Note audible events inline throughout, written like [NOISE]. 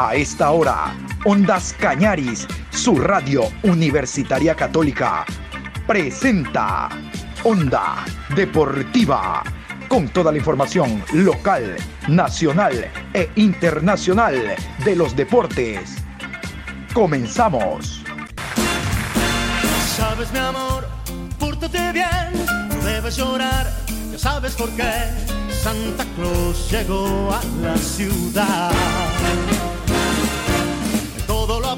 A esta hora, Ondas Cañaris, su radio universitaria católica, presenta Onda Deportiva, con toda la información local, nacional e internacional de los deportes. Comenzamos. Sabes mi amor, pórtate bien, no debes llorar, ya sabes por qué. Santa Claus llegó a la ciudad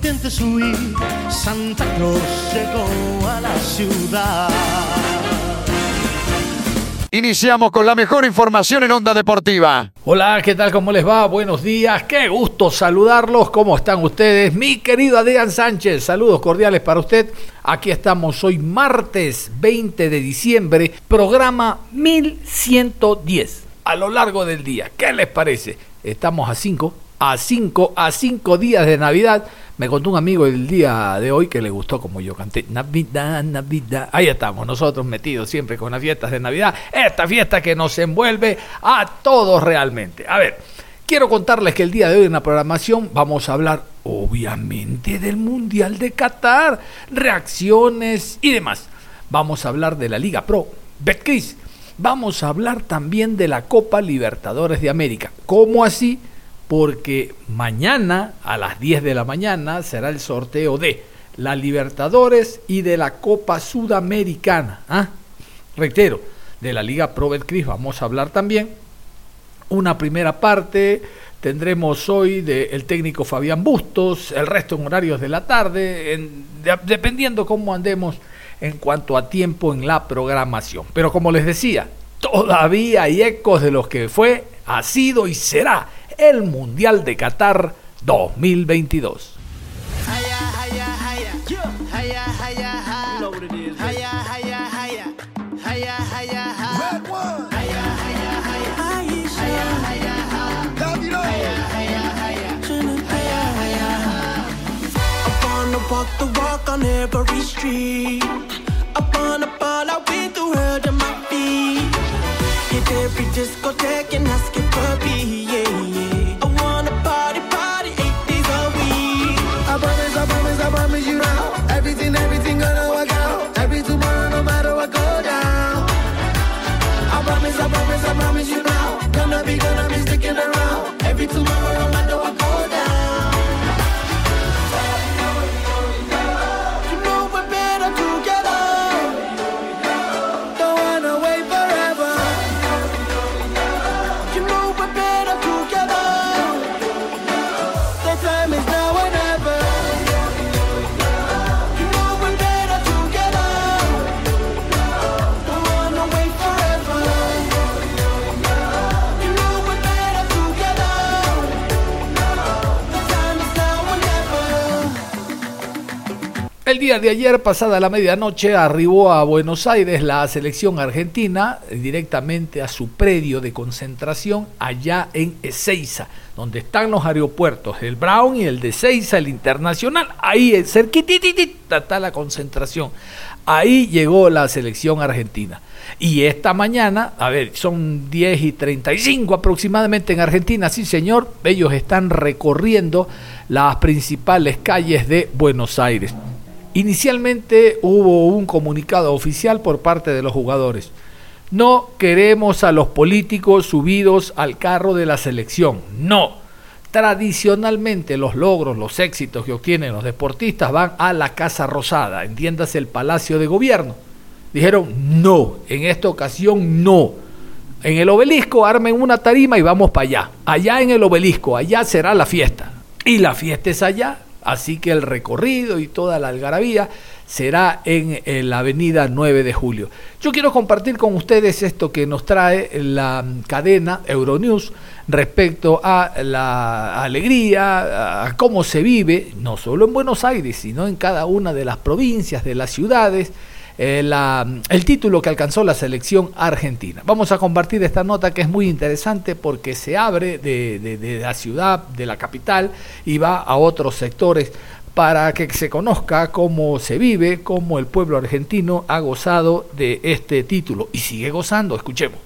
intentes huir, Santa Claus llegó a la ciudad. Iniciamos con la mejor información en Onda Deportiva. Hola, ¿qué tal? ¿Cómo les va? Buenos días, qué gusto saludarlos. ¿Cómo están ustedes? Mi querido Adrián Sánchez, saludos cordiales para usted. Aquí estamos hoy martes 20 de diciembre, programa 1110. A lo largo del día, ¿qué les parece? Estamos a 5, a 5, a 5 días de Navidad. Me contó un amigo el día de hoy que le gustó como yo canté Navidad, Navidad. Ahí estamos, nosotros metidos siempre con las fiestas de Navidad. Esta fiesta que nos envuelve a todos realmente. A ver, quiero contarles que el día de hoy en la programación vamos a hablar obviamente del Mundial de Qatar, reacciones y demás. Vamos a hablar de la Liga Pro, Betcris. Vamos a hablar también de la Copa Libertadores de América. ¿Cómo así? Porque mañana a las 10 de la mañana será el sorteo de la Libertadores y de la Copa Sudamericana. ¿ah? Reitero, de la Liga Pro Betcris vamos a hablar también. Una primera parte tendremos hoy del técnico Fabián Bustos, el resto en horarios de la tarde, dependiendo cómo andemos en cuanto a tiempo en la programación. Pero como les decía, todavía hay ecos de los que fue, ha sido y será el Mundial de Qatar 2022. Walk the walk on every street. Up on the ball, I've been through hell to my feet. Hit every discotheque and ask it puppy, yeah. El día de ayer, pasada la medianoche, arribó a Buenos Aires la selección argentina directamente a su predio de concentración allá en Ezeiza, donde están los aeropuertos, el Brown y el de Ezeiza, el internacional. Ahí, cerquitita, está la concentración. Ahí llegó la selección argentina. Y esta mañana, a ver, son 10 y 35 aproximadamente en Argentina, sí señor, ellos están recorriendo las principales calles de Buenos Aires. Inicialmente hubo un comunicado oficial por parte de los jugadores. No queremos a los políticos subidos al carro de la selección. No. Tradicionalmente los logros, los éxitos que obtienen los deportistas van a la Casa Rosada, entiéndase el Palacio de Gobierno. Dijeron no, en esta ocasión no. En el obelisco armen una tarima y vamos para allá. Allá en el obelisco, allá será la fiesta. Y la fiesta es allá, Así que el recorrido y toda la algarabía será en, la avenida 9 de julio. Yo quiero compartir con ustedes esto que nos trae la cadena Euronews respecto a la alegría, a cómo se vive, no solo en Buenos Aires, sino en cada una de las provincias, de las ciudades, eh, la- el título que alcanzó la selección argentina. Vamos a compartir esta nota que es muy interesante porque se abre de, de- de la ciudad, de la capital, y va a otros sectores para que se conozca cómo se vive, cómo el pueblo argentino ha gozado de este título y sigue gozando. Escuchemos.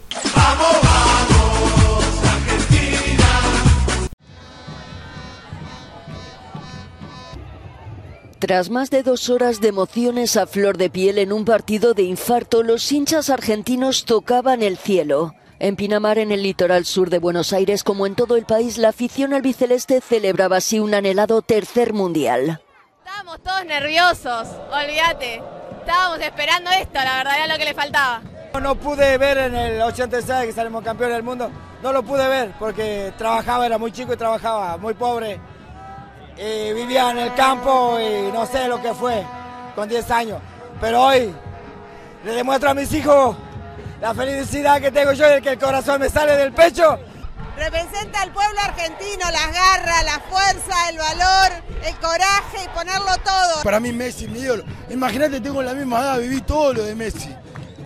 Tras más de dos horas de emociones a flor de piel en un partido de infarto, los hinchas argentinos tocaban el cielo. En Pinamar, en el litoral sur de Buenos Aires, como en todo el país, la afición albiceleste celebraba así un anhelado tercer mundial. Estábamos todos nerviosos, olvídate. Estábamos esperando esto, la verdad era lo que le faltaba. No pude ver en el 86 que salimos campeones del mundo, no lo pude ver porque trabajaba, era muy chico y trabajaba, muy pobre. Y vivía en el campo y no sé lo que fue con 10 años. Pero hoy le demuestro a mis hijos la felicidad que tengo yo de que el corazón me sale del pecho. Representa al pueblo argentino, las garras, la fuerza, el valor, el coraje y ponerlo todo. Para mí Messi, mi ídolo. Imagínate, tengo la misma edad, viví todo lo de Messi.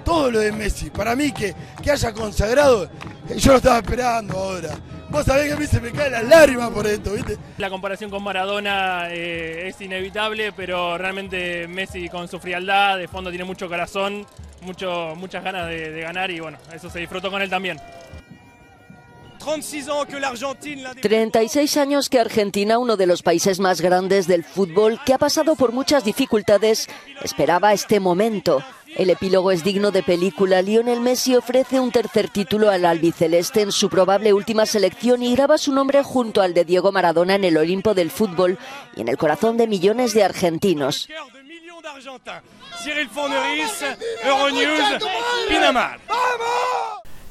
Todo lo de Messi. Para mí que, que haya consagrado, yo lo estaba esperando ahora. Vos sabés que a mí se me caen las lágrimas por esto, ¿viste? La comparación con Maradona eh, es inevitable, pero realmente Messi con su frialdad, de fondo tiene mucho corazón, mucho, muchas ganas de, de ganar y bueno, eso se disfrutó con él también. 36 ans que l'Argentine l'un des 36 años que Argentina, uno de los países más grandes del fútbol, que ha pasado por muchas dificultades, esperaba este momento. El epílogo es digno de película. Lionel Messi ofrece un tercer título al albiceleste en su probable última selección y graba su nombre junto al de Diego Maradona en el Olimpo del fútbol y en el corazón de millones de argentinos.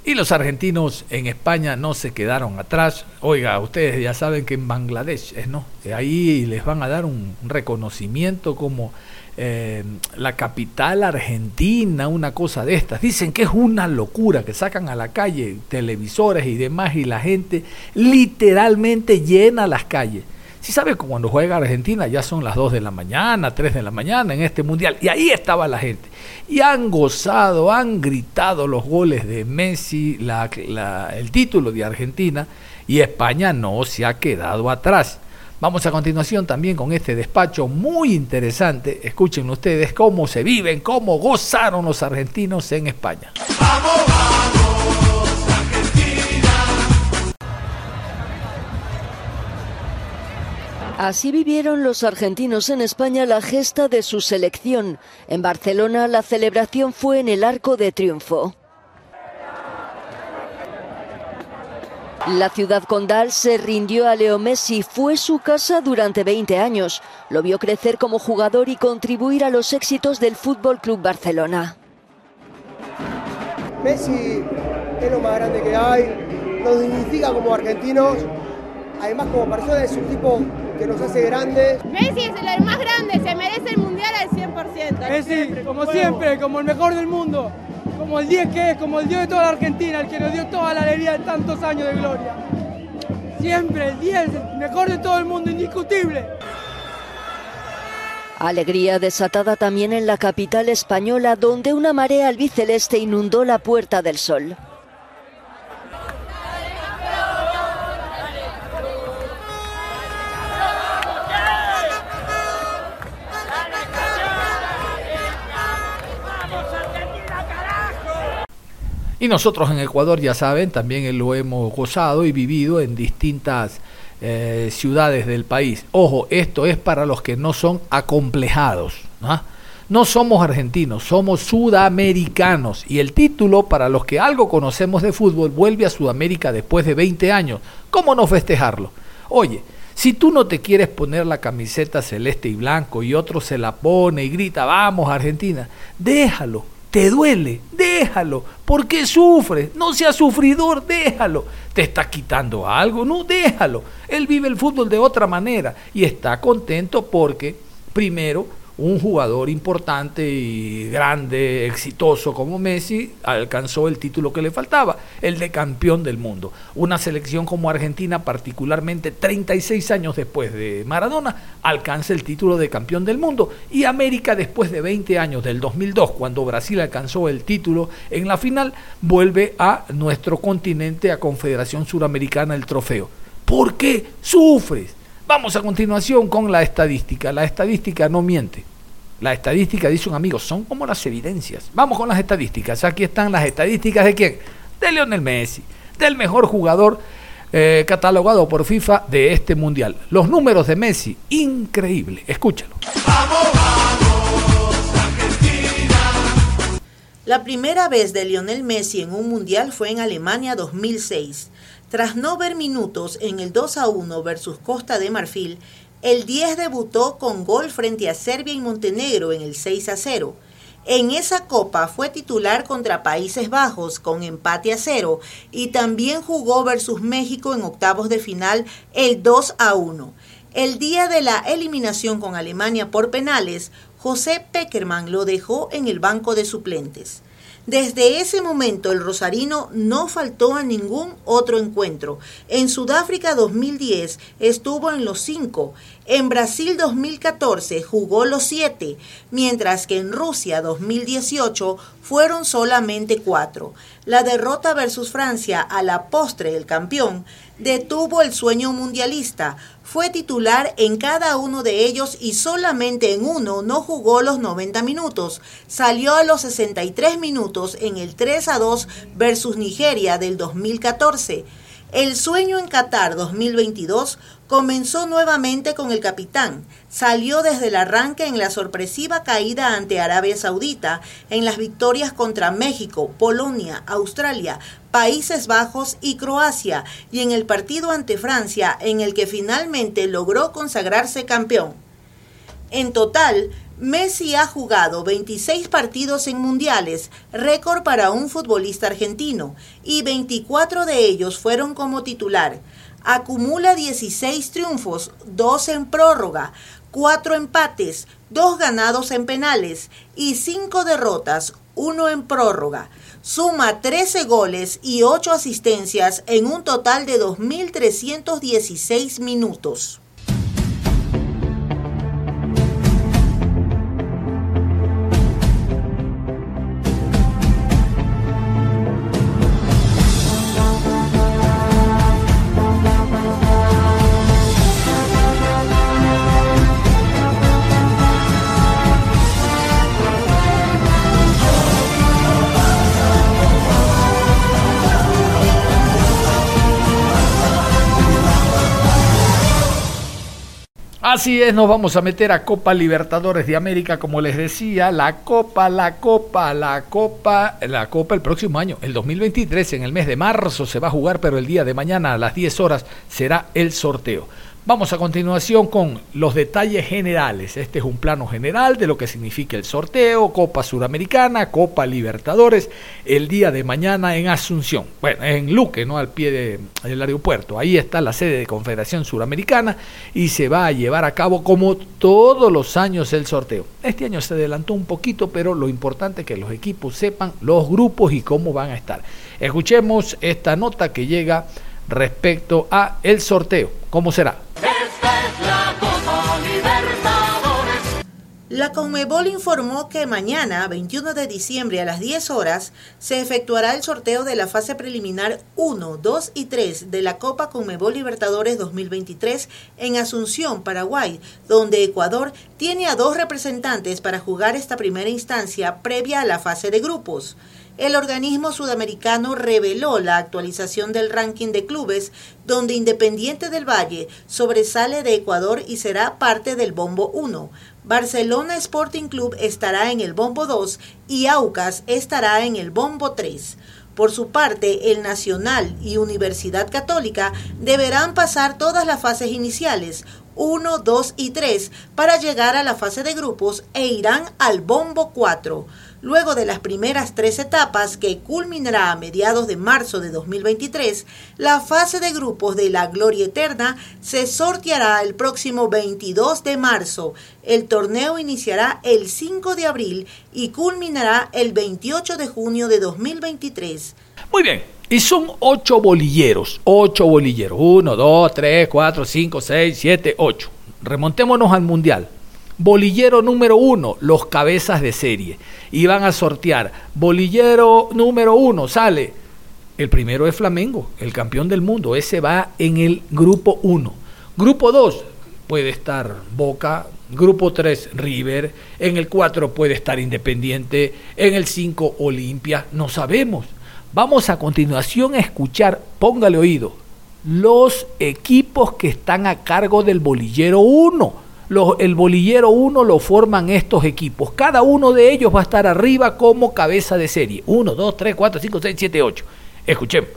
Y los argentinos en España no se quedaron atrás. Oiga, ustedes ya saben que en Bangladesh, eh, ¿no? Eh, Ahí les van a dar un reconocimiento como eh, la capital argentina, una cosa de estas. Dicen que es una locura, que sacan a la calle televisores y demás y la gente literalmente llena las calles. Si sabe que cuando juega Argentina ya son las 2 de la mañana, 3 de la mañana en este mundial. Y ahí estaba la gente. Y han gozado, han gritado los goles de Messi, la- la- el título de Argentina. Y España no se ha quedado atrás. Vamos a continuación también con este despacho muy interesante. Escuchen ustedes cómo se viven, cómo gozaron los argentinos en España. Así vivieron los argentinos en España la gesta de su selección. En Barcelona la celebración fue en el Arco de Triunfo. La ciudad condal se rindió a Leo Messi, fue su casa durante 20 años. Lo vio crecer como jugador y contribuir a los éxitos del Fútbol Club Barcelona. Messi es lo más grande que hay, nos dignifica como argentinos, además como persona es un tipo que nos hace grandes. Messi es el más grande, se merece el mundial al 100%. Messi, como siempre, como el mejor del mundo, como el 10 que es, como el Dios de toda la Argentina, el que nos dio toda la alegría de tantos años de gloria. Siempre el 10, el mejor de todo el mundo, indiscutible. Alegría desatada también en la capital española, donde una marea albiceleste inundó la Puerta del Sol. Y nosotros en Ecuador, ya saben, también lo hemos gozado y vivido en distintas eh, ciudades del país. Ojo, esto es para los que no son acomplejados. ¿ah? No somos argentinos, somos sudamericanos. Y el título, para los que algo conocemos de fútbol, vuelve a Sudamérica después de 20 años. ¿Cómo no festejarlo? Oye, si tú no te quieres poner la camiseta celeste y blanco y otro se la pone y grita, vamos Argentina, déjalo, te duele, déjalo, ¿por qué sufres? No seas sufridor, déjalo, te está quitando algo, no, déjalo. Él vive el fútbol de otra manera y está contento porque, primero, un jugador importante y grande, exitoso como Messi, alcanzó el título que le faltaba. el de campeón del mundo. Una selección como Argentina, particularmente 36 años después de Maradona, alcanza el título de campeón del mundo. Y América, después de 20 años, del 2002, cuando Brasil alcanzó el título en la final, vuelve a nuestro continente, a Confederación Suramericana, el trofeo. ¿Por qué sufres? Vamos a continuación con la estadística. La estadística no miente. La estadística, dice un amigo, son como las evidencias. Vamos con las estadísticas. Aquí están las estadísticas de quién? De Lionel Messi, del mejor jugador eh, catalogado por FIFA de este mundial. Los números de Messi, increíble. Escúchalo. La primera vez de Lionel Messi en un mundial fue en Alemania 2006. Tras no ver minutos en el 2 a 1 versus Costa de Marfil, el 10 debutó con gol frente a Serbia y Montenegro en el 6 a 0. En esa copa fue titular contra Países Bajos con empate a 0 y también jugó versus México en octavos de final el 2 a 1. El día de la eliminación con Alemania por penales, José Peckerman lo dejó en el banco de suplentes. Desde ese momento el rosarino no faltó a ningún otro encuentro. En Sudáfrica 2010 estuvo en los cinco. En Brasil 2014 jugó los siete, mientras que en Rusia 2018 fueron solamente cuatro. La derrota versus Francia a la postre del campeón detuvo el sueño mundialista. Fue titular en cada uno de ellos y solamente en uno no jugó los 90 minutos. Salió a los 63 minutos en el 3 a 2 versus Nigeria del 2014. El sueño en Qatar 2022 comenzó nuevamente con el capitán. Salió desde el arranque en la sorpresiva caída ante Arabia Saudita, en las victorias contra México, Polonia, Australia, Países Bajos y Croacia, y en el partido ante Francia, en el que finalmente logró consagrarse campeón. En total, Messi ha jugado 26 partidos en mundiales, récord para un futbolista argentino, y 24 de ellos fueron como titular. Acumula 16 triunfos, 2 en prórroga, 4 empates, 2 ganados en penales y 5 derrotas, 1 en prórroga. Suma 13 goles y 8 asistencias en un total de 2.316 minutos. Así es, nos vamos a meter a Copa Libertadores de América, como les decía, la Copa, la Copa, la Copa, la Copa el próximo año, el 2023, en el mes de marzo se va a jugar, pero el día de mañana a las 10 horas será el sorteo. Vamos a continuación con los detalles generales. Este es un plano general de lo que significa el sorteo, Copa Suramericana, Copa Libertadores, el día de mañana en Asunción. Bueno, en Luque, ¿no? Al pie del aeropuerto. Ahí está la sede de Confederación Suramericana y se va a llevar a cabo como todos los años el sorteo. Este año se adelantó un poquito, pero lo importante es que los equipos sepan los grupos y cómo van a estar. Escuchemos esta nota que llega respecto a el sorteo. ¿Cómo será? La Conmebol informó que mañana, 21 de diciembre a las 10 horas, se efectuará el sorteo de la fase preliminar 1, 2 y 3 de la Copa Conmebol Libertadores 2023 en Asunción, Paraguay, donde Ecuador tiene a dos representantes para jugar esta primera instancia previa a la fase de grupos el organismo sudamericano reveló la actualización del ranking de clubes, donde Independiente del Valle sobresale de Ecuador y será parte del Bombo 1. Barcelona Sporting Club estará en el Bombo 2 y Aucas estará en el Bombo 3. Por su parte, el Nacional y Universidad Católica deberán pasar todas las fases iniciales, 1, 2 y 3, para llegar a la fase de grupos e irán al Bombo 4. Luego de las primeras tres etapas, que culminará a mediados de marzo de 2023, la fase de grupos de la Gloria Eterna se sorteará el próximo 22 de marzo. El torneo iniciará el 5 de abril y culminará el 28 de junio de 2023. Muy bien, Y son ocho bolilleros, ocho bolilleros. Uno, dos, tres, cuatro, cinco, seis, siete, ocho. Remontémonos al mundial. Bolillero número uno, los cabezas de serie. Y van a sortear. Bolillero número uno, sale. El primero es Flamengo, el campeón del mundo. Ese va en el grupo uno. Grupo dos, puede estar Boca. Grupo tres, River. En el cuatro puede estar Independiente. En el cinco, Olimpia. No sabemos. Vamos a continuación a escuchar, póngale oído, los equipos que están a cargo del bolillero 1 el bolillero 1 lo forman estos equipos. Cada uno de ellos va a estar arriba como cabeza de serie. 1, 2, 3, 4, 5, 6, 7, 8. Escuchemos.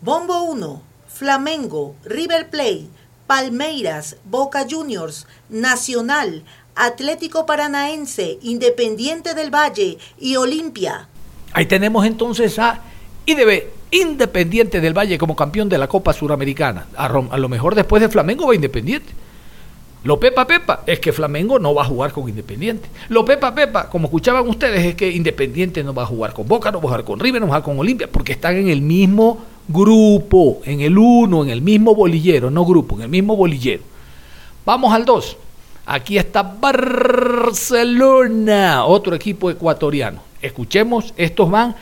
Bombo 1, Flamengo, River Plate, Palmeiras, Boca Juniors, Nacional, Atlético Paranaense, Independiente del Valle y Olimpia. Ahí tenemos entonces a IDB, Independiente del Valle como campeón de la Copa Suramericana. A, lo mejor después de Flamengo va Independiente. Lo pepa pepa es que Flamengo no va a jugar con Independiente. Lo pepa pepa, como escuchaban ustedes, es que Independiente no va a jugar con Boca, no va a jugar con River, no va a jugar con Olimpia, porque están en el mismo grupo, en el uno, en el mismo bolillero, no grupo, en el mismo bolillero. Vamos al 2. Aquí está Barcelona, otro equipo ecuatoriano. Escuchemos, estos van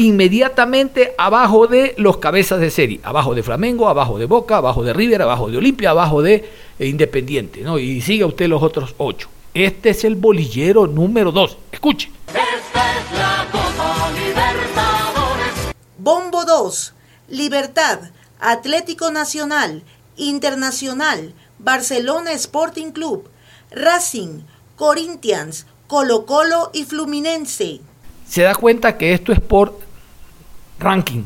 inmediatamente abajo de los cabezas de serie, abajo de Flamengo, abajo de Boca, abajo de River, abajo de Olimpia, abajo de eh, Independiente, ¿no? Y siga usted los otros ocho. Este es el bolillero número dos. Escuche. Esta es la Copa Libertadores. Bombo 2, Libertad, Atlético Nacional, Internacional, Barcelona Sporting Club, Racing, Corinthians, Colo Colo y Fluminense. Se da cuenta que esto es por ranking.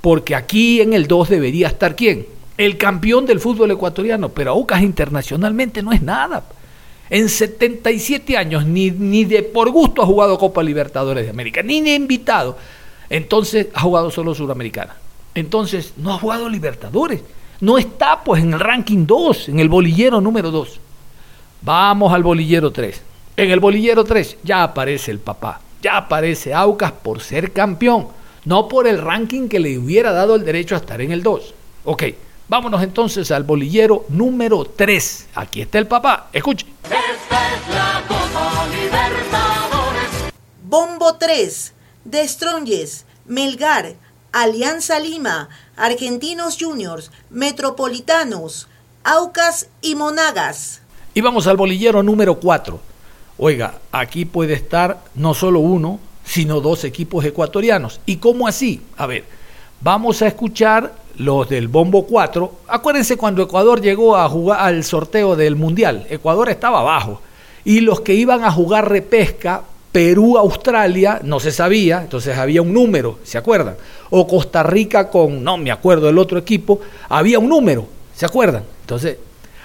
Porque aquí en el 2 debería estar quién? El campeón del fútbol ecuatoriano, pero Aucas internacionalmente no es nada. En 77 años ni, ni de por gusto ha jugado Copa Libertadores de América, ni de invitado. Entonces ha jugado solo Suramericana. Entonces no ha jugado Libertadores. No está pues en el ranking 2, en el bolillero número 2. Vamos al bolillero 3. En el bolillero 3 ya aparece el papá, ya aparece Aucas por ser campeón no por el ranking que le hubiera dado el derecho a estar en el 2. Ok, vámonos entonces al bolillero número 3. Aquí está el papá, escuche. Esta es la Copa Libertadores. Bombo 3, De Stronges, Melgar, Alianza Lima, Argentinos Juniors, Metropolitanos, Aucas y Monagas. Y vamos al bolillero número 4. Oiga, aquí puede estar no solo uno, sino dos equipos ecuatorianos. ¿Y cómo así? A ver, vamos a escuchar los del Bombo 4. Acuérdense cuando Ecuador llegó a jugar al sorteo del Mundial. Ecuador estaba abajo. Y los que iban a jugar repesca, Perú, Australia, no se sabía, entonces había un número, ¿se acuerdan? O Costa Rica con, no me acuerdo del otro equipo, había un número, ¿se acuerdan? Entonces,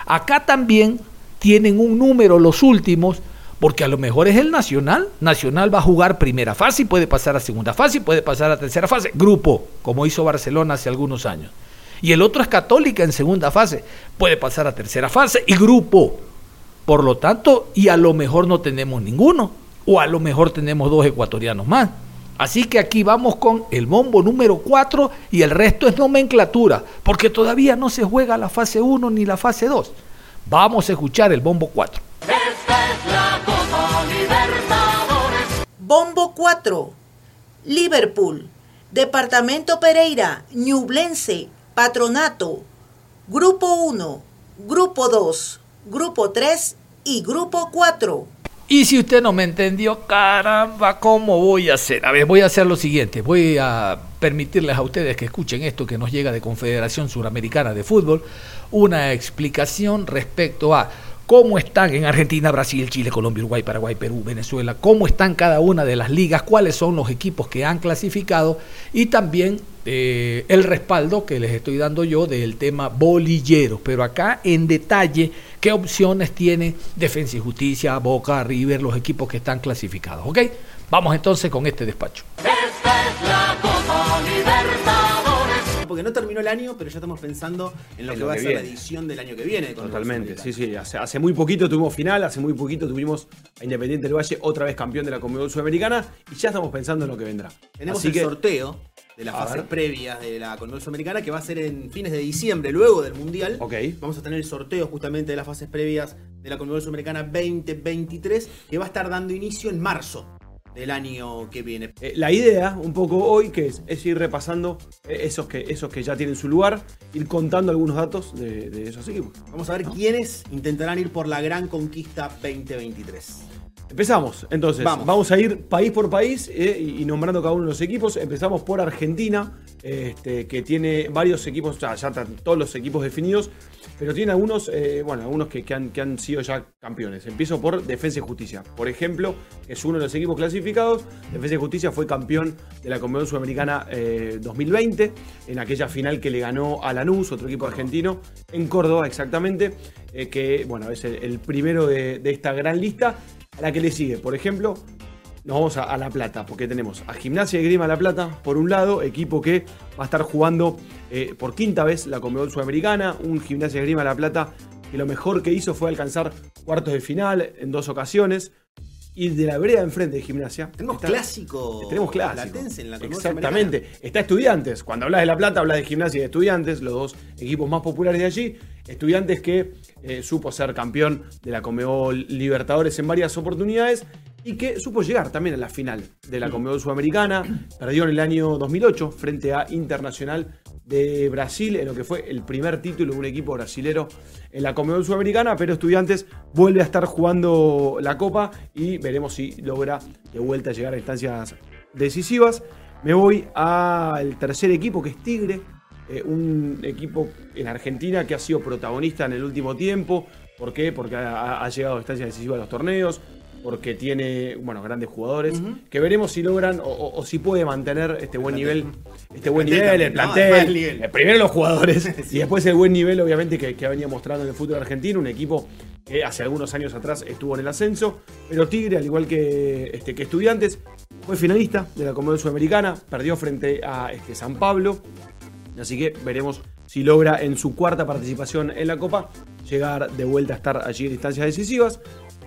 acá también tienen un número los últimos porque a lo mejor es el Nacional. Nacional va a jugar primera fase y puede pasar a segunda fase y puede pasar a tercera fase. Grupo, como hizo Barcelona hace algunos años. Y el otro es Católica en segunda fase. Puede pasar a tercera fase y grupo. Por lo tanto, y a lo mejor no tenemos ninguno. O a lo mejor tenemos dos ecuatorianos más. Así que aquí vamos con el bombo número 4 y el resto es nomenclatura, porque todavía no se juega la fase 1 ni la fase 2. Vamos a escuchar el bombo 4. Bombo 4, Liverpool, Departamento Pereira, Ñublense, Patronato, Grupo 1, Grupo 2, Grupo 3 y Grupo 4. Y si usted no me entendió, caramba, ¿cómo voy a hacer? A ver, voy a hacer lo siguiente. Voy a permitirles a ustedes que escuchen esto que nos llega de Confederación Suramericana de Fútbol, una explicación respecto a cómo están en Argentina, Brasil, Chile, Colombia, Uruguay, Paraguay, Perú, Venezuela, cómo están cada una de las ligas, cuáles son los equipos que han clasificado y también eh, el respaldo que les estoy dando yo del tema bolillero. Pero acá en detalle, qué opciones tiene Defensa y Justicia, Boca, River, los equipos que están clasificados. ¿Ok? Vamos entonces con este despacho. Es la Copa Libertadores. Porque no terminó el año, pero ya estamos pensando en lo En que lo va a ser la edición del año que viene. Totalmente, sí, sí. Hace, hace muy poquito tuvimos final, hace muy poquito tuvimos a Independiente del Valle otra vez campeón de la Conmebol Sudamericana y ya estamos pensando en lo que vendrá. Tenemos Así el que, sorteo de las fases previas de la Conmebol Sudamericana que va a ser en fines de diciembre, luego del Mundial. Ok. Vamos a tener el sorteo justamente de las fases previas de la Conmebol Sudamericana 2023 que va a estar dando inicio en marzo del año que viene. eh, la idea un poco hoy que es, es ir repasando eh, esos que, esos que ya tienen su lugar, ir contando algunos datos de, de esos equipos. Vamos a ver quiénes intentarán ir por la gran conquista 2023. Empezamos, entonces, Vamos. vamos, a ir país por país eh, y nombrando cada uno de los equipos. Empezamos por Argentina, este, que tiene varios equipos, ya, ya están todos los equipos definidos, pero tiene algunos, eh, bueno, algunos que, que han, que han sido ya campeones. Empiezo por Defensa y Justicia, por ejemplo, es uno de los equipos clasificados. Defensa y Justicia fue campeón de la Convención Sudamericana eh, 2020, en aquella final que le ganó a Lanús, otro equipo argentino, en Córdoba exactamente, eh, que, bueno, es el, el primero de, de esta gran lista. A la que le sigue, por ejemplo, nos vamos a, a La Plata, porque tenemos a Gimnasia y Grima La Plata, por un lado, equipo que va a estar jugando eh, por quinta vez la Conmebol Sudamericana, un Gimnasia y Grima La Plata que lo mejor que hizo fue alcanzar cuartos de final en dos ocasiones. Y de la vereda enfrente de Gimnasia. Tenemos está- clásico Tenemos clásico. en la Exactamente. Está Estudiantes. Cuando hablas de La Plata, hablas de Gimnasia y de Estudiantes, los dos equipos más populares de allí. Estudiantes que eh, supo ser campeón de la Conmebol Libertadores en varias oportunidades y que supo llegar también a la final de la Conmebol Sudamericana. Perdió en el año 2008 frente a Internacional de Brasil en lo que fue el primer título de un equipo brasilero en la Conmebol Sudamericana, pero Estudiantes vuelve a estar jugando la Copa y veremos si logra de vuelta llegar a instancias decisivas. Me voy al tercer equipo que es Tigre, eh, un equipo en Argentina que ha sido protagonista en el último tiempo. ¿Por qué? Porque ha, ha llegado a instancias decisivas de los torneos, porque tiene bueno, grandes jugadores, que veremos si logran o, o- o si puede mantener este buen nivel, este buen nivel, el ¿no? plantel, nivel. eh, primero los jugadores [LAUGHS] y después el buen nivel obviamente que, que ha venido mostrando en el fútbol argentino, un equipo que hace algunos años atrás estuvo en el ascenso, pero Tigre, al igual que, este, que Estudiantes, fue finalista de la Conmebol Sudamericana, perdió frente a este, San Pablo, así que veremos si logra en su cuarta participación en la Copa llegar de vuelta a estar allí en instancias decisivas.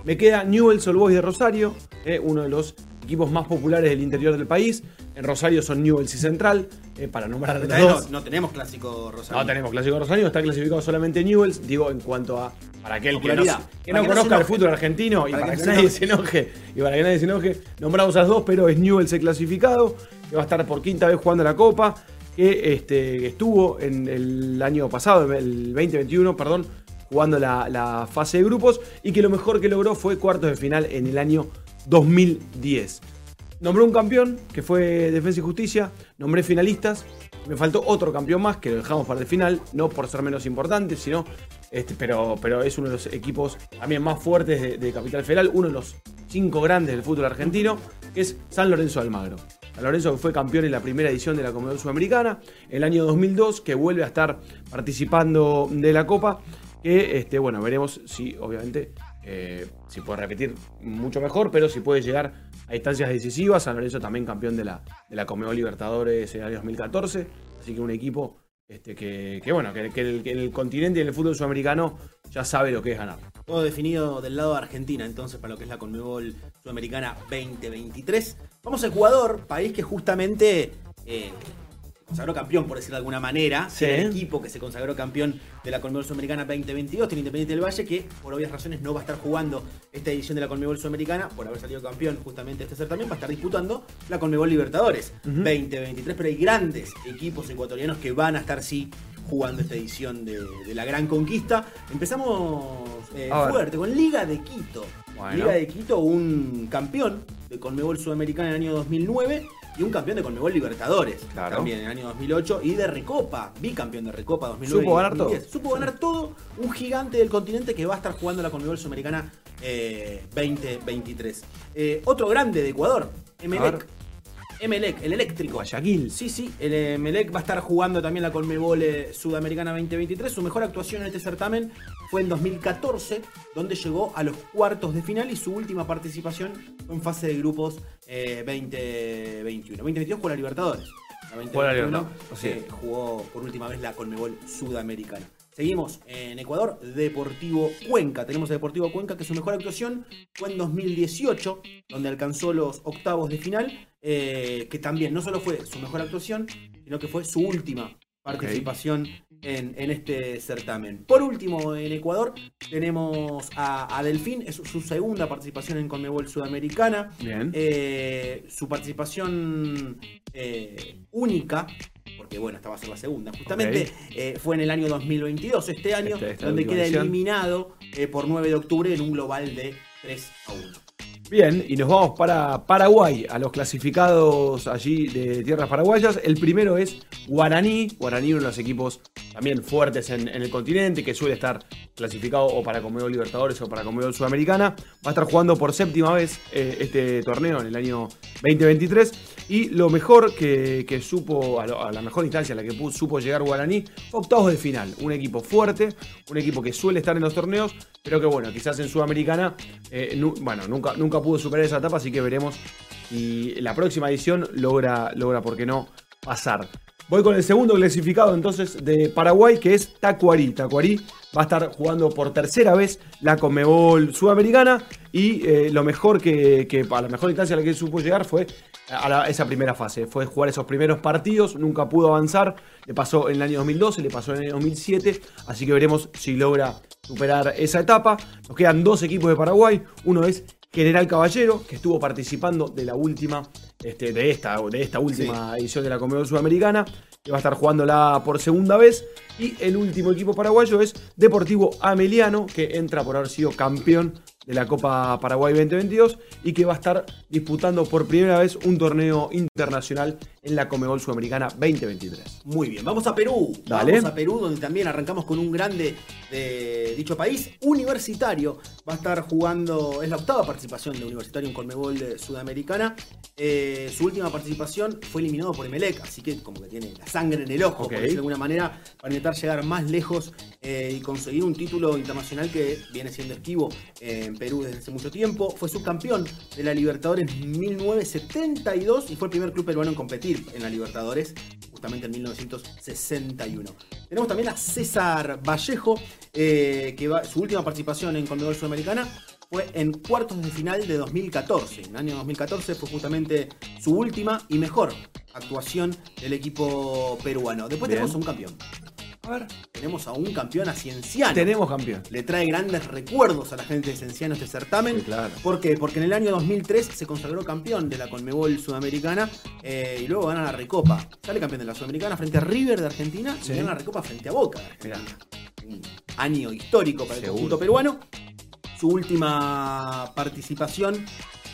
Me queda Newell's Old Boys de Rosario, eh, uno de los equipos más populares del interior del país. En Rosario son Newell's y Central, eh, para nombrar los dos. no, no tenemos clásico Rosario. No tenemos clásico Rosario, está clasificado solamente Newells. Digo, en cuanto a. Para aquel que no, Popularidad. que no que no conozca el fútbol argentino y Para que que, nadie se enoje. Y para que nadie se enoje, nombramos a los dos, pero es Newells el clasificado, que va a estar por quinta vez jugando la Copa, que este, estuvo en el año pasado, el 2021, perdón, jugando la, la fase de grupos y que lo mejor que logró fue cuartos de final en el año 2010. Nombró un campeón, que fue Defensa y Justicia. Nombré finalistas. Me faltó otro campeón más, que lo dejamos para el final. No por ser menos importante, sino. Este, pero, pero es uno de los equipos también más fuertes de, de Capital Federal. Uno de los cinco grandes del fútbol argentino, que es San Lorenzo de Almagro. San Lorenzo que fue campeón en la primera edición de la Conmebol Sudamericana. El año 2002, que vuelve a estar participando de la Copa. Que, este, bueno, veremos si, obviamente, eh, si puede repetir mucho mejor, pero si puede llegar a instancias decisivas. San Lorenzo también campeón de la, de la Libertadores en el año 2014. Así que un equipo este, que, que, bueno, que, que el, que el continente y en el fútbol sudamericano ya sabe lo que es ganar. Todo definido del lado de Argentina, entonces, para lo que es la Conmebol Sudamericana 2023. Vamos a Ecuador, país que justamente eh, consagró campeón, por decirlo de alguna manera. Sí. El equipo que se consagró campeón de la Conmebol Sudamericana 2022. Tiene Independiente del Valle, que por obvias razones no va a estar jugando esta edición de la Conmebol Sudamericana, por haber salido campeón justamente este certamen, va a estar disputando la Conmebol Libertadores Ujú. 2023. Pero hay grandes equipos ecuatorianos que van a estar, sí, jugando esta edición de, de la Gran Conquista. Empezamos eh, fuerte con Liga de Quito. Bueno. Liga de Quito, un campeón de Conmebol Sudamericana en el año 2009 y un campeón de Conmebol Libertadores Claro. también en el año 2008 y de Recopa, bicampeón de Recopa 2009. Supo ganar todo. 2010. Supo ganar todo, un gigante del continente que va a estar jugando la Conmebol Sudamericana eh, 2023. Eh, otro grande de Ecuador, Emelec. Emelec, el eléctrico. Guayaquil. Sí, sí, el Emelec va a estar jugando también la Conmebol eh, Sudamericana 2023. Su mejor actuación en este certamen fue en 2014, donde llegó a los cuartos de final y su última participación fue en fase de grupos eh, 2021. 2022 con la Libertadores. la Jugó la 2021, Libertadores, así eh, jugó por última vez la Conmebol Sudamericana. Seguimos en Ecuador, Deportivo Cuenca. Tenemos a Deportivo Cuenca que su mejor actuación fue en 2018, donde alcanzó los octavos de final, eh, que también no solo fue su mejor actuación, sino que fue su última participación en, en este certamen. Por último, en Ecuador tenemos a, a Delfín, es su segunda participación en Conmebol Sudamericana. Bien. Eh, su participación eh, única, porque bueno, esta va a ser la segunda, justamente, eh, fue en el año 2022, este año, Este- donde queda edición. eliminado eh, por 9 de octubre en un global de 3 a 1. Bien, y nos vamos para Paraguay, a los clasificados allí de tierras paraguayas. El primero es Guaraní. Guaraní, uno de los equipos también fuertes en, el continente, que suele estar clasificado o para Conmebol Libertadores o para Conmebol Sudamericana. Va a estar jugando por séptima vez eh, este torneo en el año 2023. Y lo mejor que, supo, a, la mejor instancia a la que supo llegar Guaraní, octavos de final. Un equipo fuerte, un equipo que suele estar en los torneos, pero que bueno, quizás en Sudamericana, eh, bueno, nunca, nunca pudo superar esa etapa, así que veremos si la próxima edición logra, logra, ¿por qué no?, pasar. Voy con el segundo clasificado entonces de Paraguay, que es Tacuarí. Tacuarí va a estar jugando por tercera vez la Conmebol Sudamericana y eh, lo mejor que, que a la mejor instancia a la que supo llegar fue a la- esa primera fase. Fue jugar esos primeros partidos, nunca pudo avanzar. Le pasó en el año 2012, le pasó en el año 2007, así que veremos si logra superar esa etapa. Nos quedan dos equipos de Paraguay. Uno es General Caballero, que estuvo participando de la última, este, de, esta, de esta última edición de la Conmebol Sudamericana, que va a estar jugándola por segunda vez. Y el último equipo paraguayo es Deportivo Ameliano, que entra por haber sido campeón de la Copa Paraguay 2022 y que va a estar disputando por primera vez un torneo internacional en la Conmebol Sudamericana 2023. Muy bien, vamos a Perú. Dale. Vamos a Perú, donde también arrancamos con un grande de dicho país. Universitario va a estar jugando, es la octava participación de Universitario en Colmebol de Sudamericana. Eh, su última participación fue eliminado por Emelec, así que como que tiene la sangre en el ojo, por decirlo de alguna manera, para intentar llegar más lejos eh, y conseguir un título internacional que viene siendo esquivo eh, en Perú desde hace mucho tiempo. Fue subcampeón de la Libertadores 1972 y fue el primer club peruano en competir en la Libertadores justamente en 1961. Tenemos también a César Vallejo, eh, que va, su última participación en Conmebol Sudamericana fue en cuartos de final de 2014. En el año 2014 fue justamente su última y mejor actuación del equipo peruano. Después Bien. tenemos a un campeón. A ver. Tenemos a un campeón a Cienciano. Tenemos campeón. Le trae grandes recuerdos a la gente de Cienciano este certamen. Sí, claro. ¿Por qué? Porque en el año 2003 se consagró campeón de la Conmebol Sudamericana eh, y luego gana la Recopa. Sale campeón de la Sudamericana frente a River de Argentina Sí. y gana la Recopa frente a Boca de Argentina. Un año histórico para el conjunto peruano. Su última participación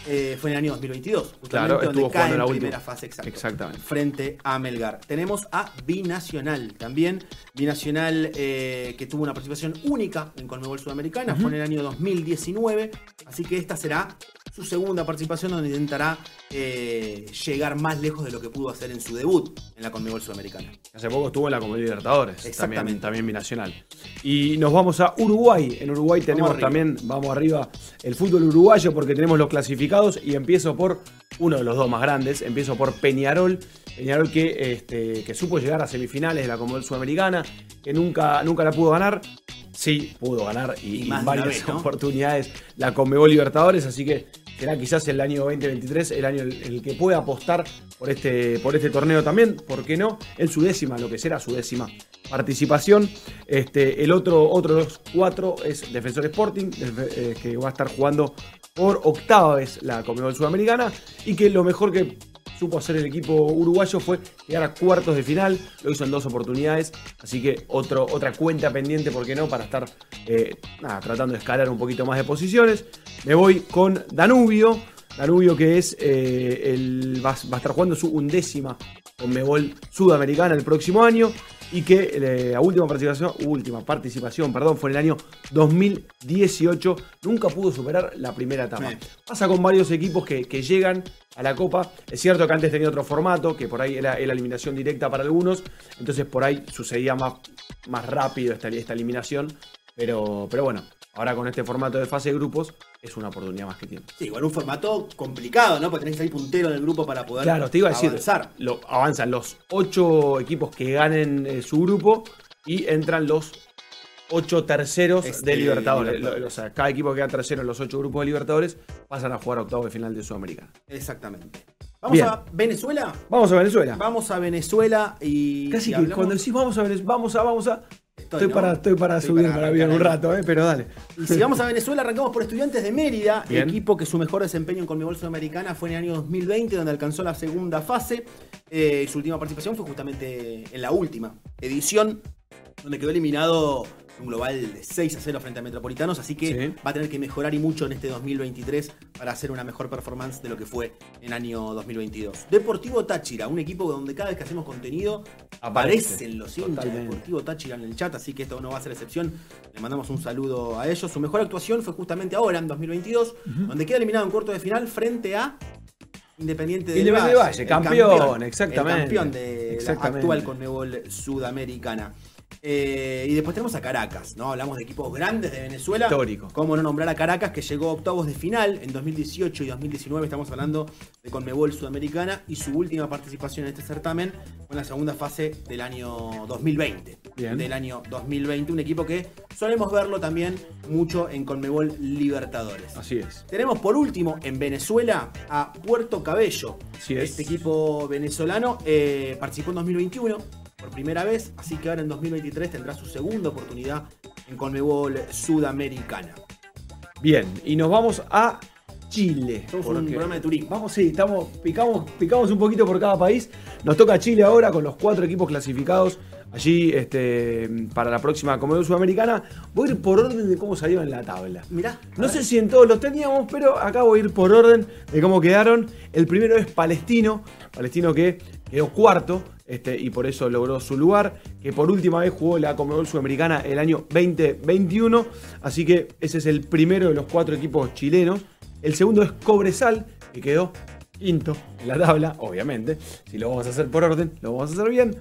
eh, fue en el año 2022, justamente Claro, donde estuvo cae jugando en la primera última. fase exacto, Exactamente. frente a Melgar. Tenemos a Binacional también. Binacional eh, que tuvo una participación única en Conmebol Sudamericana, fue en el año 2019. Así que esta será su segunda participación donde intentará eh, llegar más lejos de lo que pudo hacer en su debut en la Conmebol Sudamericana. Hace poco estuvo en la Comunidad Libertadores. También, Exactamente. también binacional. Y nos vamos a Uruguay. En Uruguay tenemos arriba. también, vamos arriba, el fútbol uruguayo porque tenemos los clasificados y empiezo por uno de los dos más grandes. Empiezo por Peñarol. Peñarol que, este, que supo llegar a semifinales de la Conmebol Sudamericana, que nunca, nunca la pudo ganar. Sí, pudo ganar y, Y varias vez, ¿no? oportunidades la Conmebol Libertadores, así que será quizás el año 2023 el año en el que pueda apostar por este, por este torneo también, ¿por qué no? En su décima, lo que será su décima participación. Este, el otro, otro de los cuatro es Defensor Sporting, eh, que va a estar jugando por octava vez la Conmebol Sudamericana y que lo mejor que supo hacer el equipo uruguayo fue llegar a cuartos de final, lo hizo en dos oportunidades, así que otro, otra cuenta pendiente, ¿por qué no? Para estar eh, tratando de escalar un poquito más de posiciones. Me voy con Danubio, Danubio que es eh, el, va, va a estar jugando su undécima Conmebol Sudamericana el próximo año y que eh, la última participación, última participación, perdón, fue en el año 2018, nunca pudo superar la primera etapa. Pasa con varios equipos que, que llegan a la Copa. Es cierto que antes tenía otro formato, que por ahí era, era eliminación directa para algunos, entonces por ahí sucedía más, más rápido esta, esta eliminación. Pero, pero bueno, Ahora con este formato de fase de grupos es una oportunidad más que tiene. Sí, igual un formato complicado, ¿no? Porque tenés que salir puntero del grupo para poder Claro, te iba a decir, avanzar. lo- avanzan los ocho equipos que ganen eh, su grupo y entran los ocho terceros Este, de Libertadores. Libertadores. O sea, cada equipo que queda tercero en los ocho grupos de Libertadores pasan a jugar octavos de final de Sudamericana. Exactamente. Vamos Bien. a Venezuela. Vamos a Venezuela. Vamos a Venezuela y. Casi y que hablamos- cuando decís vamos a Venezuela, vamos a, vamos a. Estoy, ¿no? para, estoy para Estoy subir para para, bien un rato, eh, pero dale. Y si vamos a Venezuela, arrancamos por Estudiantes de Mérida, Bien. equipo que su mejor desempeño en Conmebol Sudamericana fue en el año 2020, donde alcanzó la segunda fase. Eh, su última participación fue justamente en la última edición, donde quedó eliminado un global de 6 a 0 frente a Metropolitanos, así que Sí. va a tener que mejorar y mucho en este 2023 para hacer una mejor performance de lo que fue en año 2022. Deportivo Táchira, un equipo donde cada vez que hacemos contenido Aparece. aparecen los hinchas de. Deportivo Táchira en el chat, así que esto no va a ser excepción. Le mandamos un saludo a ellos. Su mejor actuación fue justamente ahora, en 2022, donde queda eliminado en cuarto de final frente a Independiente del Valle. Valle, campeón, exactamente. El campeón de la Exactamente. actual Conmebol Sudamericana. Eh, y después tenemos a Caracas, ¿no? Hablamos de equipos grandes de Venezuela. Histórico. Cómo no nombrar a Caracas, que llegó a octavos de final en 2018 y 2019. Estamos hablando de Conmebol Sudamericana y su última participación en este certamen fue en la segunda fase del año 2020. Bien. Del año 2020. Un equipo que solemos verlo también mucho en Conmebol Libertadores. Así es. Tenemos por último en Venezuela a Puerto Cabello. Así es. Este equipo venezolano eh, participó en 2021 por primera vez, así que ahora en 2023 tendrá su segunda oportunidad en Conmebol Sudamericana. Bien, y nos vamos a Chile. Somos un programa de turismo. Vamos, sí, estamos, picamos, picamos un poquito por cada país. Nos toca Chile ahora con los cuatro equipos clasificados allí este, para la próxima Conmebol Sudamericana. Voy a ir por orden de cómo salieron en la tabla. Mirá. No sé si en todos los teníamos, pero acá voy a ir por orden de cómo quedaron. El primero es Palestino, Palestino que quedó cuarto este, y por eso logró su lugar, que por última vez jugó la Conmebol Sudamericana el año 2021, así que ese es el primero de los cuatro equipos chilenos. El segundo es Cobresal, que quedó quinto en la tabla, obviamente. Si lo vamos a hacer por orden, lo vamos a hacer bien.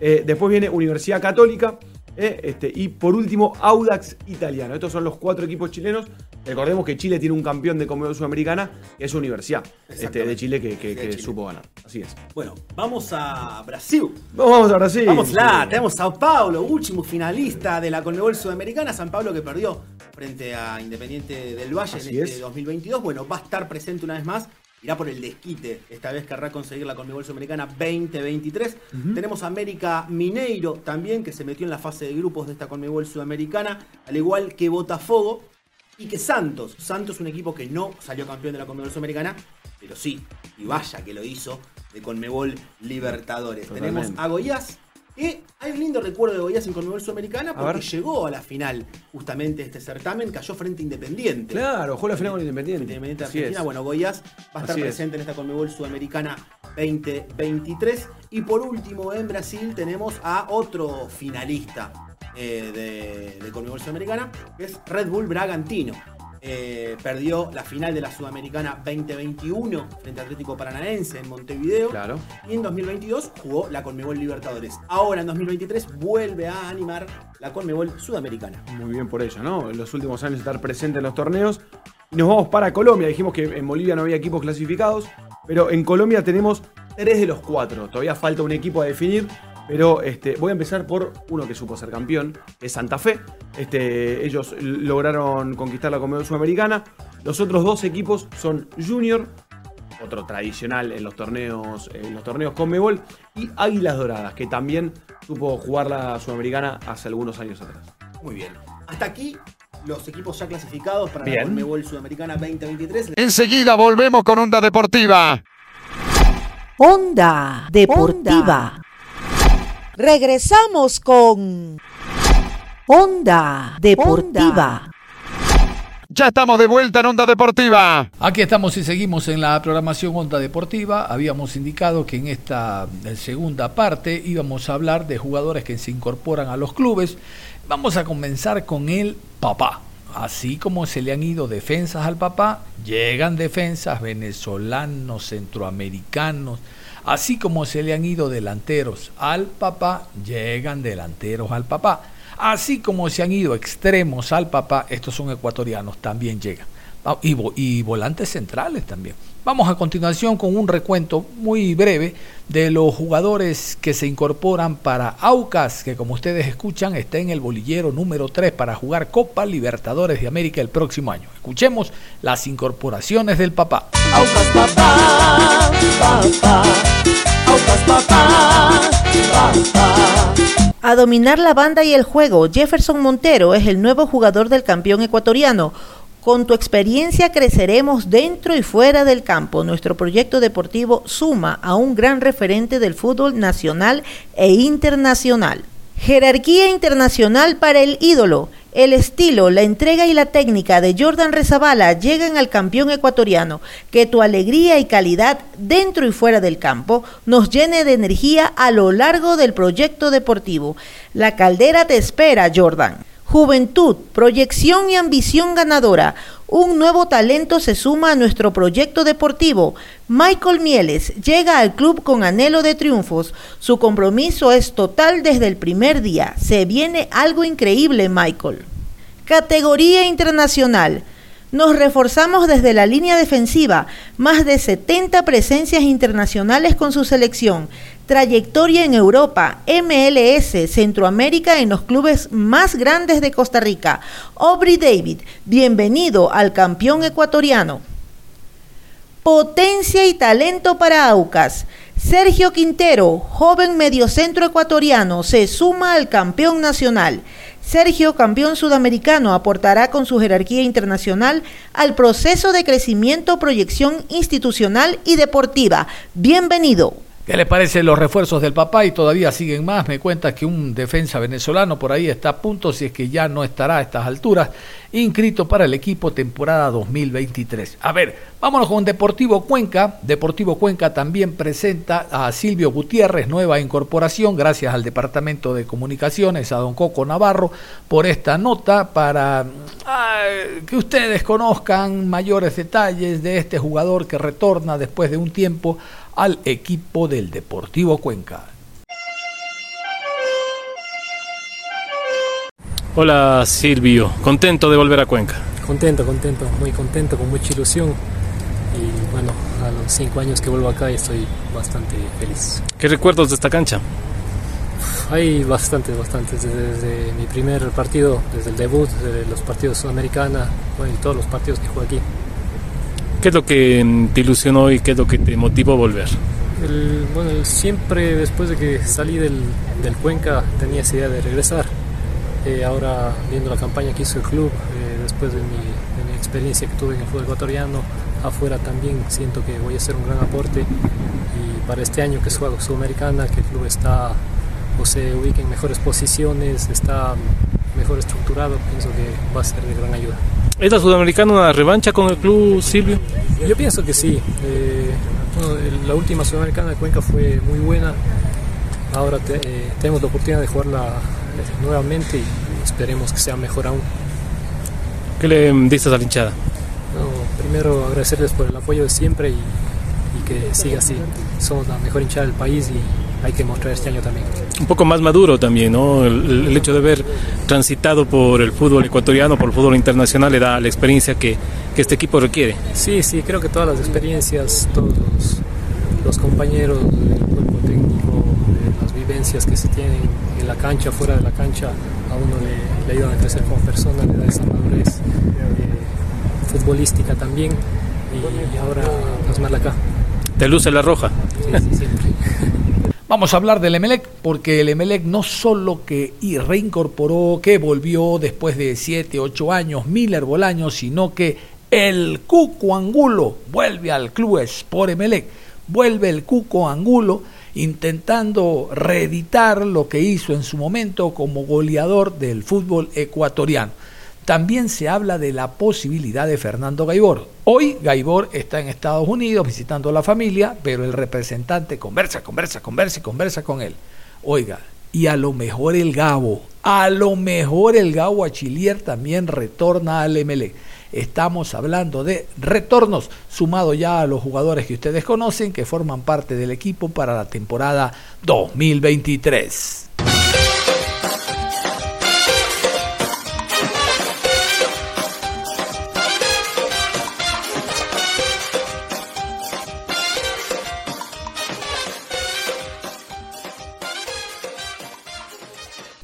Eh, después viene Universidad Católica. eh, este, y por último, Audax Italiano. Estos son los cuatro equipos chilenos. Recordemos que Chile tiene un campeón de Conmebol Sudamericana, que es Universidad este, de Chile, que, que- De que Chile. supo ganar. Así es. Bueno, vamos a Brasil. Vamos a Brasil. Vamos Sí. tenemos Sao Paulo, último finalista de la Conmebol Sudamericana. San Pablo que perdió frente a Independiente del Valle Así en este es. 2022. Bueno, va a estar presente una vez más. Irá por el desquite. Esta vez querrá conseguir la Conmebol Sudamericana 2023. Tenemos a América Mineiro también, que se metió en la fase de grupos de esta Conmebol Sudamericana, al igual que Botafogo y que Santos. Santos, un equipo que no salió campeón de la Conmebol Sudamericana, pero sí, y vaya que lo hizo, de Conmebol Libertadores. Totalmente. Tenemos a Goiás, que hay un lindo recuerdo de Goiás en Conmebol Sudamericana porque llegó a la final justamente de este certamen, cayó frente a Independiente. Claro, jugó la final con Independiente. Independiente Argentina. Bueno, Goiás va a estar Así es. presente en esta Conmebol Sudamericana 2023. Y por último, en Brasil tenemos a otro finalista eh, de, de Conmebol Sudamericana, que es Red Bull Bragantino. Eh, perdió la final de la Sudamericana 2021 frente a Atlético Paranaense en Montevideo. Claro. Y en 2022 jugó la Conmebol Libertadores. Ahora en 2023 vuelve a animar la Conmebol Sudamericana. Muy bien por ello, ¿no? En los últimos años estar presente en los torneos. Nos vamos para Colombia. Dijimos que en Bolivia no había equipos clasificados, pero en Colombia tenemos tres de los cuatro. Todavía falta un equipo a definir, pero este, voy a empezar por uno que supo ser campeón, que es Santa Fe. Este, ellos lograron conquistar la Conmebol Sudamericana. Los otros dos equipos son Junior, otro tradicional en los torneos, en los torneos Conmebol, y Águilas Doradas, que también supo jugar la Sudamericana hace algunos años atrás. Muy bien. Hasta aquí los equipos ya clasificados para Bien. la Conmebol Sudamericana 2023. Enseguida volvemos con Onda Deportiva. Onda Deportiva. Regresamos con Onda Deportiva. Ya estamos de vuelta en Onda Deportiva. Aquí estamos y seguimos en la programación Onda Deportiva. Habíamos indicado que en esta eh, segunda parte íbamos a hablar de jugadores que se incorporan a los clubes. Vamos a comenzar con el papá. Así como se le han ido defensas al papá, llegan defensas venezolanos, centroamericanos. Así como se le han ido delanteros al papá, llegan delanteros al papá. Así como se han ido extremos al papá, estos son ecuatorianos, también llegan. Ah, Y, vo- y volantes centrales también. Vamos a continuación con un recuento muy breve de los jugadores que se incorporan para Aucas, que como ustedes escuchan está en el bolillero número 3 para jugar Copa Libertadores de América el próximo año. Escuchemos las incorporaciones del papá. Aucas papá, papá, Aucas papá, papá. A dominar la banda y el juego, Jefferson Montero es el nuevo jugador del campeón ecuatoriano. Con tu experiencia creceremos dentro y fuera del campo. Nuestro proyecto deportivo suma a un gran referente del fútbol nacional e internacional. Jerarquía internacional para el ídolo. El estilo, la entrega y la técnica de Jordan Rezabala llegan al campeón ecuatoriano. Que tu alegría y calidad dentro y fuera del campo nos llene de energía a lo largo del proyecto deportivo. La caldera te espera, Jordan. Juventud, proyección y ambición ganadora. Un nuevo talento se suma a nuestro proyecto deportivo. Michael Mieles llega al club con anhelo de triunfos. Su compromiso es total desde el primer día. Se viene algo increíble, Michael. Categoría internacional. Nos reforzamos desde la línea defensiva, más de 70 presencias internacionales con su selección, trayectoria en Europa, MLS, Centroamérica en los clubes más grandes de Costa Rica. Aubrey David, bienvenido al campeón ecuatoriano. Potencia y talento para Aucas. Sergio Quintero, joven mediocentro ecuatoriano, se suma al campeón nacional. Sergio, campeón sudamericano, aportará con su jerarquía internacional al proceso de crecimiento, proyección institucional y deportiva. Bienvenido. ¿Qué les parecen los refuerzos del papá? Y todavía siguen más. Me cuenta que un defensa venezolano por ahí está a punto, si es que ya no estará a estas alturas, inscrito para el equipo temporada 2023. A ver, vámonos con Deportivo Cuenca. Deportivo Cuenca también presenta a Silvio Gutiérrez, nueva incorporación, gracias al Departamento de Comunicaciones, a don Coco Navarro, por esta nota para que ustedes conozcan mayores detalles de este jugador que retorna después de un tiempo al equipo del Deportivo Cuenca. Hola Silvio, contento de volver a Cuenca. Contento, contento, muy contento, con mucha ilusión. Y bueno, a los cinco años que vuelvo acá estoy bastante feliz. ¿Qué recuerdos de esta cancha? Hay bastantes, bastantes. Desde, desde mi primer partido, desde el debut, desde los partidos sudamericanos, bueno, y todos los partidos que jugué aquí. ¿Qué es lo que te ilusionó y qué es lo que te motivó a volver? El- bueno, siempre después de que salí del, del Cuenca tenía esa idea de regresar. Eh, ahora viendo la campaña que hizo el club, eh, después de mi, de mi experiencia que tuve en el fútbol ecuatoriano, afuera también siento que voy a hacer un gran aporte. Y para este año que es juego sudamericana, que el club está o se ubica en mejores posiciones, está mejor estructurado, pienso que va a ser de gran ayuda. ¿Es la Sudamericana una revancha con el club Silvio? Yo pienso que sí. Eh, bueno, la última Sudamericana de Cuenca fue muy buena. Ahora te- eh, tenemos la oportunidad de jugarla eh, nuevamente y esperemos que sea mejor aún. ¿Qué le dices a la hinchada? No, primero agradecerles por el apoyo de siempre y que siga así. Somos la mejor hinchada del país y hay que mostrar este año también. Un poco más maduro también, ¿no? El, el hecho de haber transitado por el fútbol ecuatoriano, por el fútbol internacional, le da la experiencia que, que este equipo requiere. Sí, sí, creo que todas las experiencias, todos los, los compañeros, el cuerpo técnico, las vivencias que se tienen en la cancha, fuera de la cancha, a uno le, le ayudan a crecer como persona, le da esa madurez eh, futbolística también y, ahora plasmarla acá. ¿Te luce la roja? Vamos a hablar del Emelec, porque el Emelec no solo que reincorporó, que volvió después de 7, 8 años, Miller Bolaños, sino que el Cuco Angulo vuelve al club Sport Emelec, vuelve el Cuco Angulo intentando reeditar lo que hizo en su momento como goleador del fútbol ecuatoriano. También se habla de la posibilidad de Fernando Gaibor. Hoy Gaibor está en Estados Unidos visitando a la familia, pero el representante conversa, conversa, conversa y conversa con él. Oiga, y a lo mejor el Gabo, a lo mejor el Gabo Achilier también retorna al MLE. Estamos hablando de retornos, sumado ya a los jugadores que ustedes conocen, que forman parte del equipo para la temporada 2023.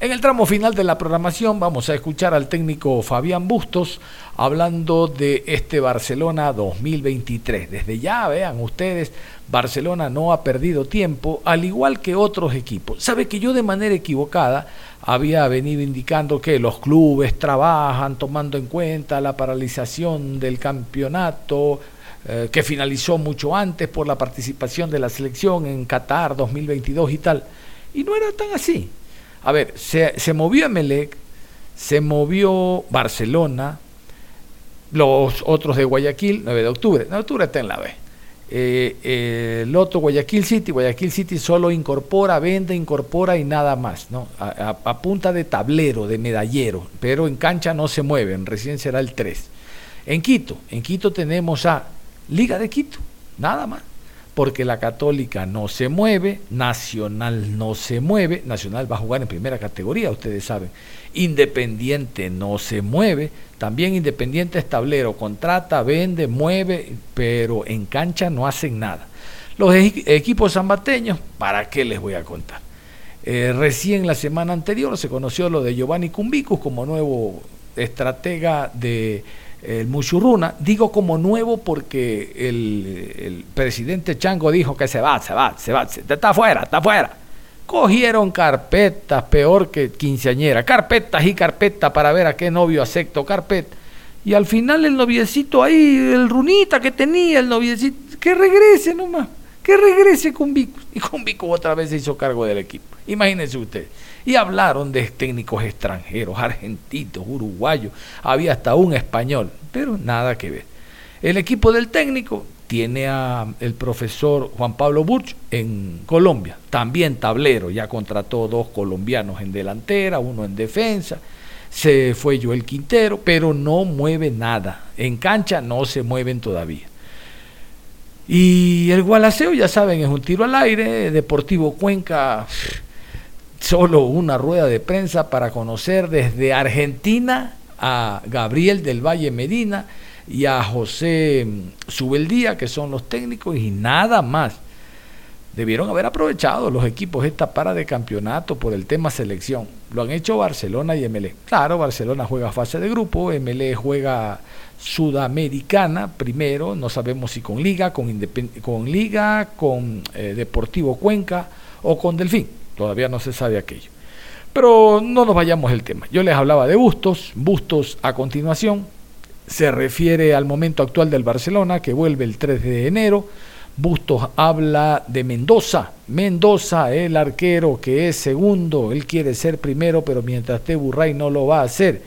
En el tramo final de la programación vamos a escuchar al técnico Fabián Bustos hablando de este Barcelona 2023. Desde ya, vean ustedes, Barcelona no ha perdido tiempo, al igual que otros equipos. Sabe que yo de manera equivocada había venido indicando que los clubes trabajan tomando en cuenta la paralización del campeonato, eh, que finalizó mucho antes por la participación de la selección en Qatar 2022 y tal. Y no era tan así. A ver, se, movió Emelec, se movió Barcelona, los otros de Guayaquil, 9 de octubre. 9 de octubre está en la B. Eh, el otro Guayaquil City, Guayaquil City solo incorpora, vende, incorpora y nada más, ¿no? A punta de tablero, de medallero, pero en cancha no se mueven, recién será el 3. En Quito, en Quito tenemos a Liga de Quito, nada más, porque la Católica no se mueve, Nacional no se mueve, Nacional va a jugar en primera categoría, ustedes saben, Independiente no se mueve, también Independiente es tablero, contrata, vende, mueve, pero en cancha no hacen nada. Los equi- equipos zambateños, ¿para qué les voy a contar? Eh, recién la semana anterior se conoció lo de Giovanni Cumbicus como nuevo estratega de el Muchurruna. Digo como nuevo porque el, el presidente Chango dijo que se va, se va, se va, se- está afuera, está afuera. Cogieron carpetas, peor que quinceañera, carpetas y carpetas para ver a qué novio acepto carpeta. Y al final el noviecito ahí, el runita que tenía, el noviecito, que regrese nomás, que regrese con Vico. Y con Vico otra vez se hizo cargo del equipo. Imagínense ustedes. Y hablaron de técnicos extranjeros, argentinos, uruguayos, había hasta un español, pero nada que ver. El equipo del técnico tiene a el profesor Juan Pablo Burch en Colombia, también tablero, ya contrató dos colombianos en delantera, uno en defensa, se fue Joel Quintero, pero no mueve nada, en cancha no se mueven todavía. Y el Gualaceo, ya saben, es un tiro al aire, Deportivo Cuenca, solo una rueda de prensa para conocer desde Argentina a Gabriel del Valle Medina y a José mm, Subeldía, que son los técnicos, y nada más. Debieron haber aprovechado los equipos esta para de campeonato por el tema selección. Lo han hecho Barcelona y MLE. Claro, Barcelona juega fase de grupo, MLE juega Sudamericana primero, no sabemos si con Liga, con, Independ- con Liga, con eh, Deportivo Cuenca o con Delfín. Todavía no se sabe aquello. Pero no nos vayamos del tema. Yo les hablaba de Bustos. Bustos a continuación se refiere al momento actual del Barcelona que vuelve el 3 de enero. Bustos habla de Mendoza. Mendoza, el arquero que es segundo, él quiere ser primero, pero mientras esté Burray no lo va a hacer.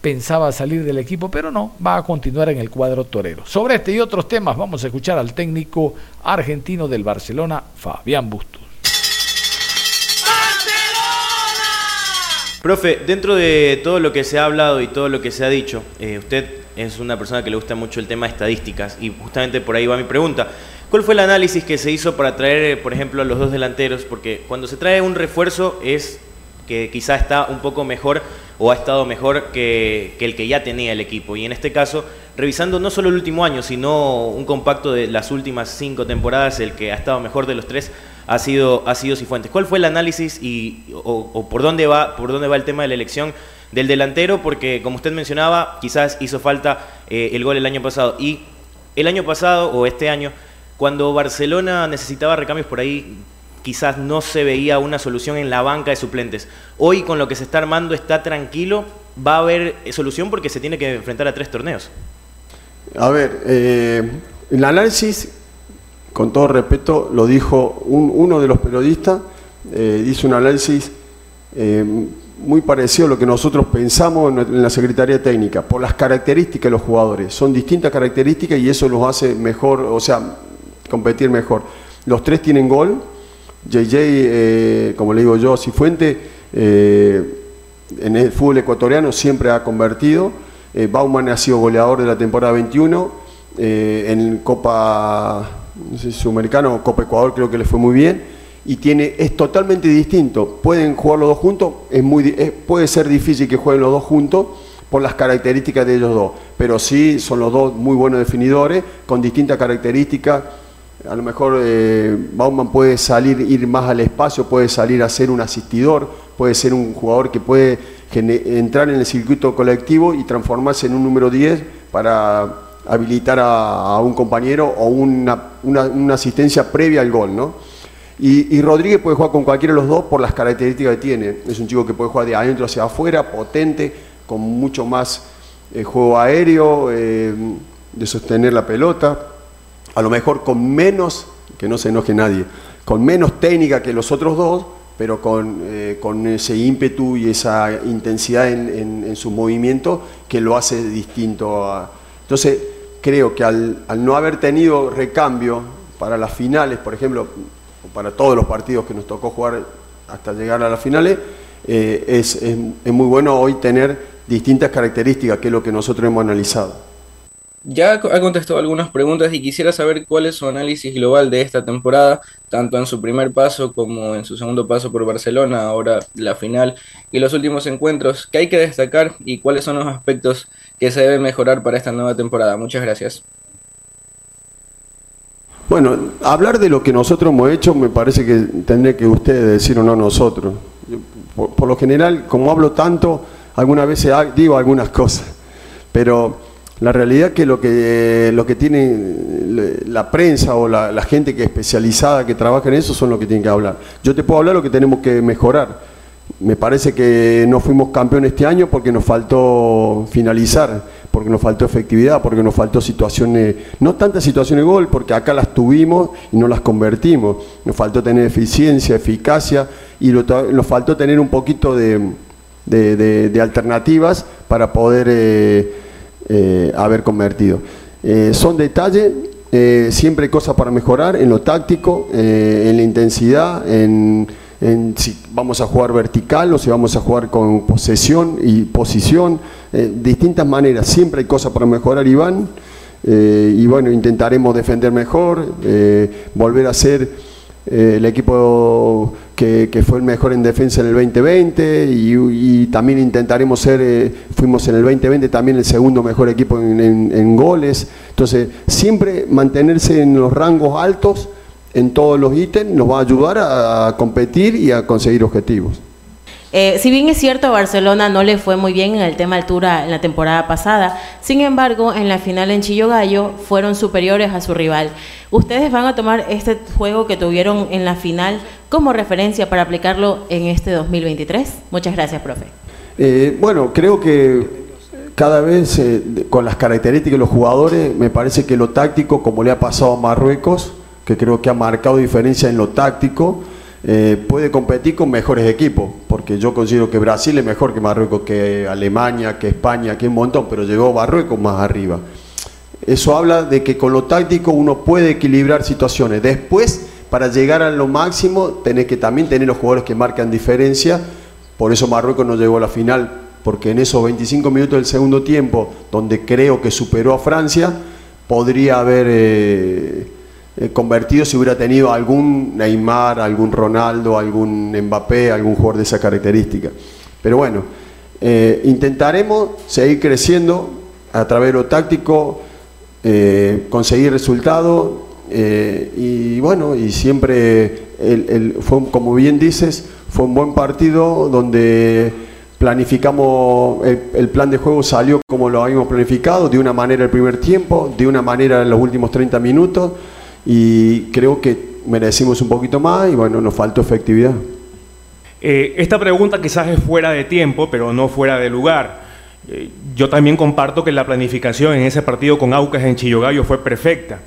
Pensaba salir del equipo, pero no, va a continuar en el cuadro torero. Sobre este y otros temas vamos a escuchar al técnico argentino del Barcelona, Fabián Bustos. Profe, dentro de todo lo que se ha hablado y todo lo que se ha dicho, eh, usted es una persona que le gusta mucho el tema de estadísticas y justamente por ahí va mi pregunta. ¿Cuál fue el análisis que se hizo para traer, eh, por ejemplo, a los dos delanteros? Porque cuando se trae un refuerzo es que quizá está un poco mejor o ha estado mejor que, que el que ya tenía el equipo. Y en este caso, revisando no solo el último año, sino un compacto de las últimas cinco temporadas, el que ha estado mejor de los tres ha sido, ha sido Cifuentes. ¿Cuál fue el análisis y, o, por, dónde va, por dónde va el tema de la elección del delantero? Porque, como usted mencionaba, quizás hizo falta eh, el gol el año pasado. Y el año pasado o este año, cuando Barcelona necesitaba recambios por ahí, quizás no se veía una solución en la banca de suplentes. Hoy, con lo que se está armando, está tranquilo. Va a haber eh, solución porque se tiene que enfrentar a tres torneos. A ver, eh, el análisis, con todo respeto, lo dijo un- uno de los periodistas, eh, hizo un análisis eh, muy parecido a lo que nosotros pensamos en, la Secretaría Técnica, por las características de los jugadores. Son distintas características y eso los hace mejor, o sea, competir mejor. Los tres tienen gol. JJ, eh, como le digo yo, Cifuente, en el fútbol ecuatoriano siempre ha convertido. Bauman ha sido goleador de la temporada 21. eh, en Copa no sé, Sudamericana o Copa Ecuador creo que le fue muy bien. Y tiene, es totalmente distinto. Pueden jugar los dos juntos. Es muy, es- puede ser difícil que jueguen los dos juntos por las características de ellos dos. Pero sí son los dos muy buenos definidores, con distintas características. A lo mejor eh, Bauman puede salir, ir más al espacio, puede salir a ser un asistidor, puede ser un jugador que puede entrar en el circuito colectivo y transformarse en un número 10 para habilitar a, un compañero o una, una- asistencia previa al gol, ¿no? Y, y Rodríguez puede jugar con cualquiera de los dos por las características que tiene. Es un chico que puede jugar de adentro hacia afuera, potente, con mucho más eh, juego aéreo, eh, de sostener la pelota. A lo mejor con menos, que no se enoje nadie, con menos técnica que los otros dos, pero con, eh, con ese ímpetu y esa intensidad en, en- en su movimiento que lo hace distinto a... Entonces, creo que al, no haber tenido recambio para las finales, por ejemplo, para todos los partidos que nos tocó jugar hasta llegar a las finales, eh, es- es muy bueno hoy tener distintas características, que es lo que nosotros hemos analizado. Ya ha contestado algunas preguntas y quisiera saber cuál es su análisis global de esta temporada, tanto en su primer paso como en su segundo paso por Barcelona, ahora la final y los últimos encuentros, qué hay que destacar y cuáles son los aspectos que se deben mejorar para esta nueva temporada. Muchas gracias. Bueno, hablar de lo que nosotros hemos hecho me parece que tendría que ustedes decir o no nosotros. Por, lo general, como hablo tanto, algunas veces digo algunas cosas, pero la realidad es que lo que, lo que tiene la prensa o la, la gente que es especializada, que trabaja en eso, son los que tienen que hablar. Yo te puedo hablar lo que tenemos que mejorar. Me parece que no fuimos campeones este año porque nos faltó finalizar, porque nos faltó efectividad, porque nos faltó situaciones, no tantas situaciones gol, porque acá las tuvimos y no las convertimos. Nos faltó tener eficiencia, eficacia y lo nos faltó tener un poquito de, de- alternativas para poder eh, eh, haber convertido. Eh, son detalles, siempre hay cosas para mejorar en lo táctico, en la intensidad, en, en si vamos a jugar vertical o si vamos a jugar con posesión y posición, eh, distintas maneras, siempre hay cosas para mejorar, Iván. Eh, y bueno, intentaremos defender mejor, eh, volver a ser eh, el equipo que, que fue el mejor en defensa en el 2020 y, y también intentaremos ser, eh, fuimos en el 2020 también el segundo mejor equipo en, en- en goles. Entonces, siempre mantenerse en los rangos altos en todos los ítems nos va a ayudar a, a competir y a conseguir objetivos. Eh, si bien es cierto, Barcelona no le fue muy bien en el tema altura en la temporada pasada, sin embargo, en la final en Chillogallo fueron superiores a su rival. ¿Ustedes van a tomar este juego que tuvieron en la final como referencia para aplicarlo en este 2023? Muchas gracias, profe. Eh, bueno, creo que cada vez eh, con las características de los jugadores, me parece que lo táctico, como le ha pasado a Marruecos, que creo que ha marcado diferencia en lo táctico, eh, puede competir con mejores equipos, porque yo considero que Brasil es mejor que Marruecos, que Alemania, que España, que un montón, pero llegó Marruecos más arriba. Eso habla de que con lo táctico uno puede equilibrar situaciones. Después, para llegar a lo máximo, tenés que también tener los jugadores que marcan diferencia. Por eso Marruecos no llegó a la final, porque en esos 25 minutos del segundo tiempo, donde creo que superó a Francia, podría haber eh, convertido si hubiera tenido algún Neymar, algún Ronaldo, algún Mbappé, algún jugador de esa característica. Pero bueno, eh, intentaremos seguir creciendo a través de lo táctico, eh, conseguir resultados eh, y bueno, y siempre fue, como bien dices, fue un buen partido donde planificamos, el, el plan de juego salió como lo habíamos planificado, de una manera el primer tiempo, de una manera en los últimos 30 minutos y creo que merecimos un poquito más y bueno, nos faltó efectividad. Eh, esta pregunta quizás es fuera de tiempo, pero no fuera de lugar. Eh, yo también comparto que la planificación en ese partido con Aucas en Chillogallo fue perfecta.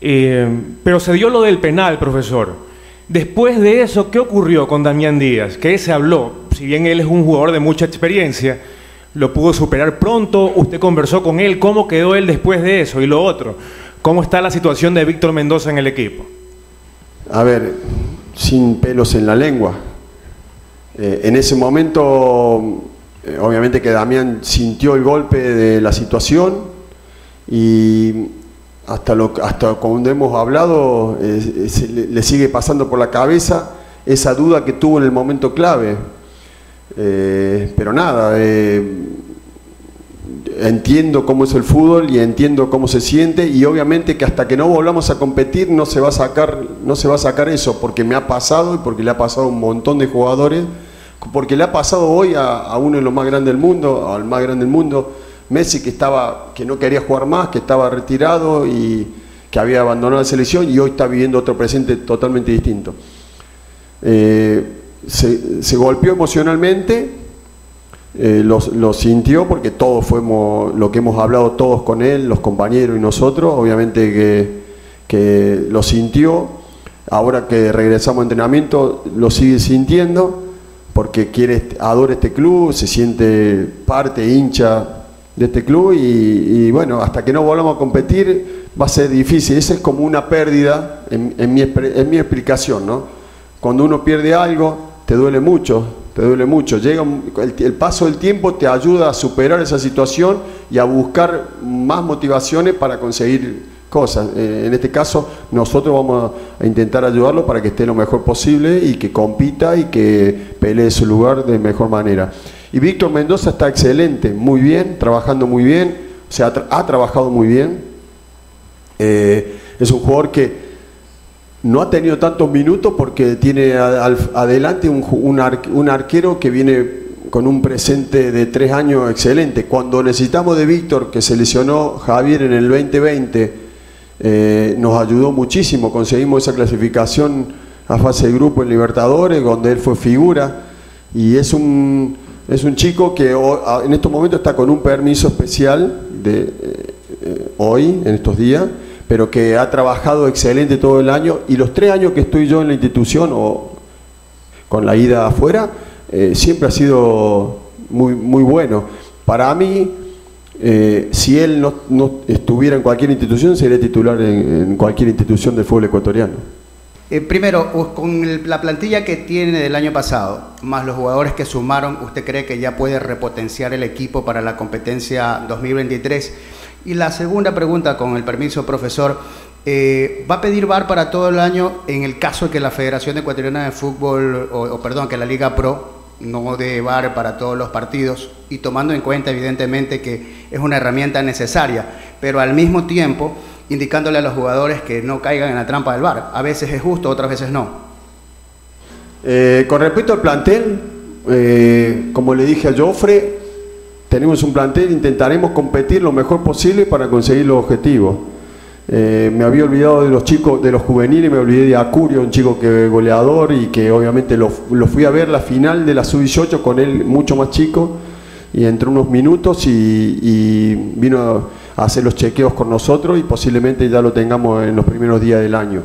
Eh, pero se dio lo del penal, profesor. Después de eso, ¿qué ocurrió con Damián Díaz? ¿Qué se habló? Si bien él es un jugador de mucha experiencia, lo pudo superar pronto, usted conversó con él, ¿cómo quedó él después de eso? Y lo otro, ¿cómo está la situación de Víctor Mendoza en el equipo? A ver, sin pelos en la lengua. Eh, en ese momento, eh, obviamente que Damián sintió el golpe de la situación y hasta, lo, hasta cuando hemos hablado eh, le, sigue pasando por la cabeza esa duda que tuvo en el momento clave. Pero nada, entiendo cómo es el fútbol y entiendo cómo se siente y obviamente que hasta que no volvamos a competir no se va a sacar, no se va a sacar eso porque me ha pasado y porque le ha pasado a un montón de jugadores, porque le ha pasado hoy a, uno de los más grandes del mundo, al más grande del mundo, Messi que estaba, que no quería jugar más, que estaba retirado y que había abandonado la selección y hoy está viviendo otro presente totalmente distinto. Eh, se golpeó emocionalmente, eh, lo, sintió porque todos fuimos, lo que hemos hablado todos con él, los compañeros y nosotros, obviamente que, que lo sintió, ahora que regresamos a entrenamiento lo sigue sintiendo porque quiere, adora este club, se siente parte, hincha de este club y, bueno, hasta que no volvamos a competir va a ser difícil, esa es como una pérdida en, en mi, en mi explicación, ¿no? Cuando uno pierde algo, te duele mucho, te duele mucho. Llega el, paso del tiempo te ayuda a superar esa situación y a buscar más motivaciones para conseguir cosas. Eh, en este caso, nosotros vamos a, intentar ayudarlo para que esté lo mejor posible y que compita y que pelee su lugar de mejor manera. Y Víctor Mendoza está excelente, muy bien, trabajando muy bien, o sea, ha trabajado muy bien. Eh, es un jugador que no ha tenido tantos minutos porque tiene adelante un, un ar- un arquero que viene con un presente de tres años excelente. Cuando necesitamos de Víctor, que se lesionó Javier en el 2020, eh, nos ayudó muchísimo. Conseguimos esa clasificación a fase de grupo en Libertadores, donde él fue figura. Y es un, es un chico que en estos momentos está con un permiso especial de, eh, eh, hoy, en estos días, pero que ha trabajado excelente todo el año. Y los tres años que estoy yo en la institución o con la ida afuera, eh, siempre ha sido muy, muy bueno. Para mí, eh, si él no, estuviera en cualquier institución, sería titular en, cualquier institución del fútbol ecuatoriano. Eh, primero, con la plantilla que tiene del año pasado, más los jugadores que sumaron, ¿usted cree que ya puede repotenciar el equipo para la competencia 2023? Y la segunda pregunta, con el permiso, profesor, eh, ¿va a pedir VAR para todo el año en el caso de que la Federación Ecuatoriana de Fútbol, o, perdón, que la Liga Pro no dé VAR para todos los partidos y tomando en cuenta evidentemente que es una herramienta necesaria, pero al mismo tiempo indicándole a los jugadores que no caigan en la trampa del VAR. A veces es justo, otras veces no. Eh, con respecto al plantel, eh, como le dije a Joffre, tenemos un plantel, intentaremos competir lo mejor posible para conseguir los objetivos. Eh, me había olvidado de los chicos, de los juveniles, me olvidé de Acurio, un chico que goleador y que obviamente lo, lo fui a ver la final de la sub-18 con él mucho más chico y entró unos minutos y, vino a hacer los chequeos con nosotros y posiblemente ya lo tengamos en los primeros días del año.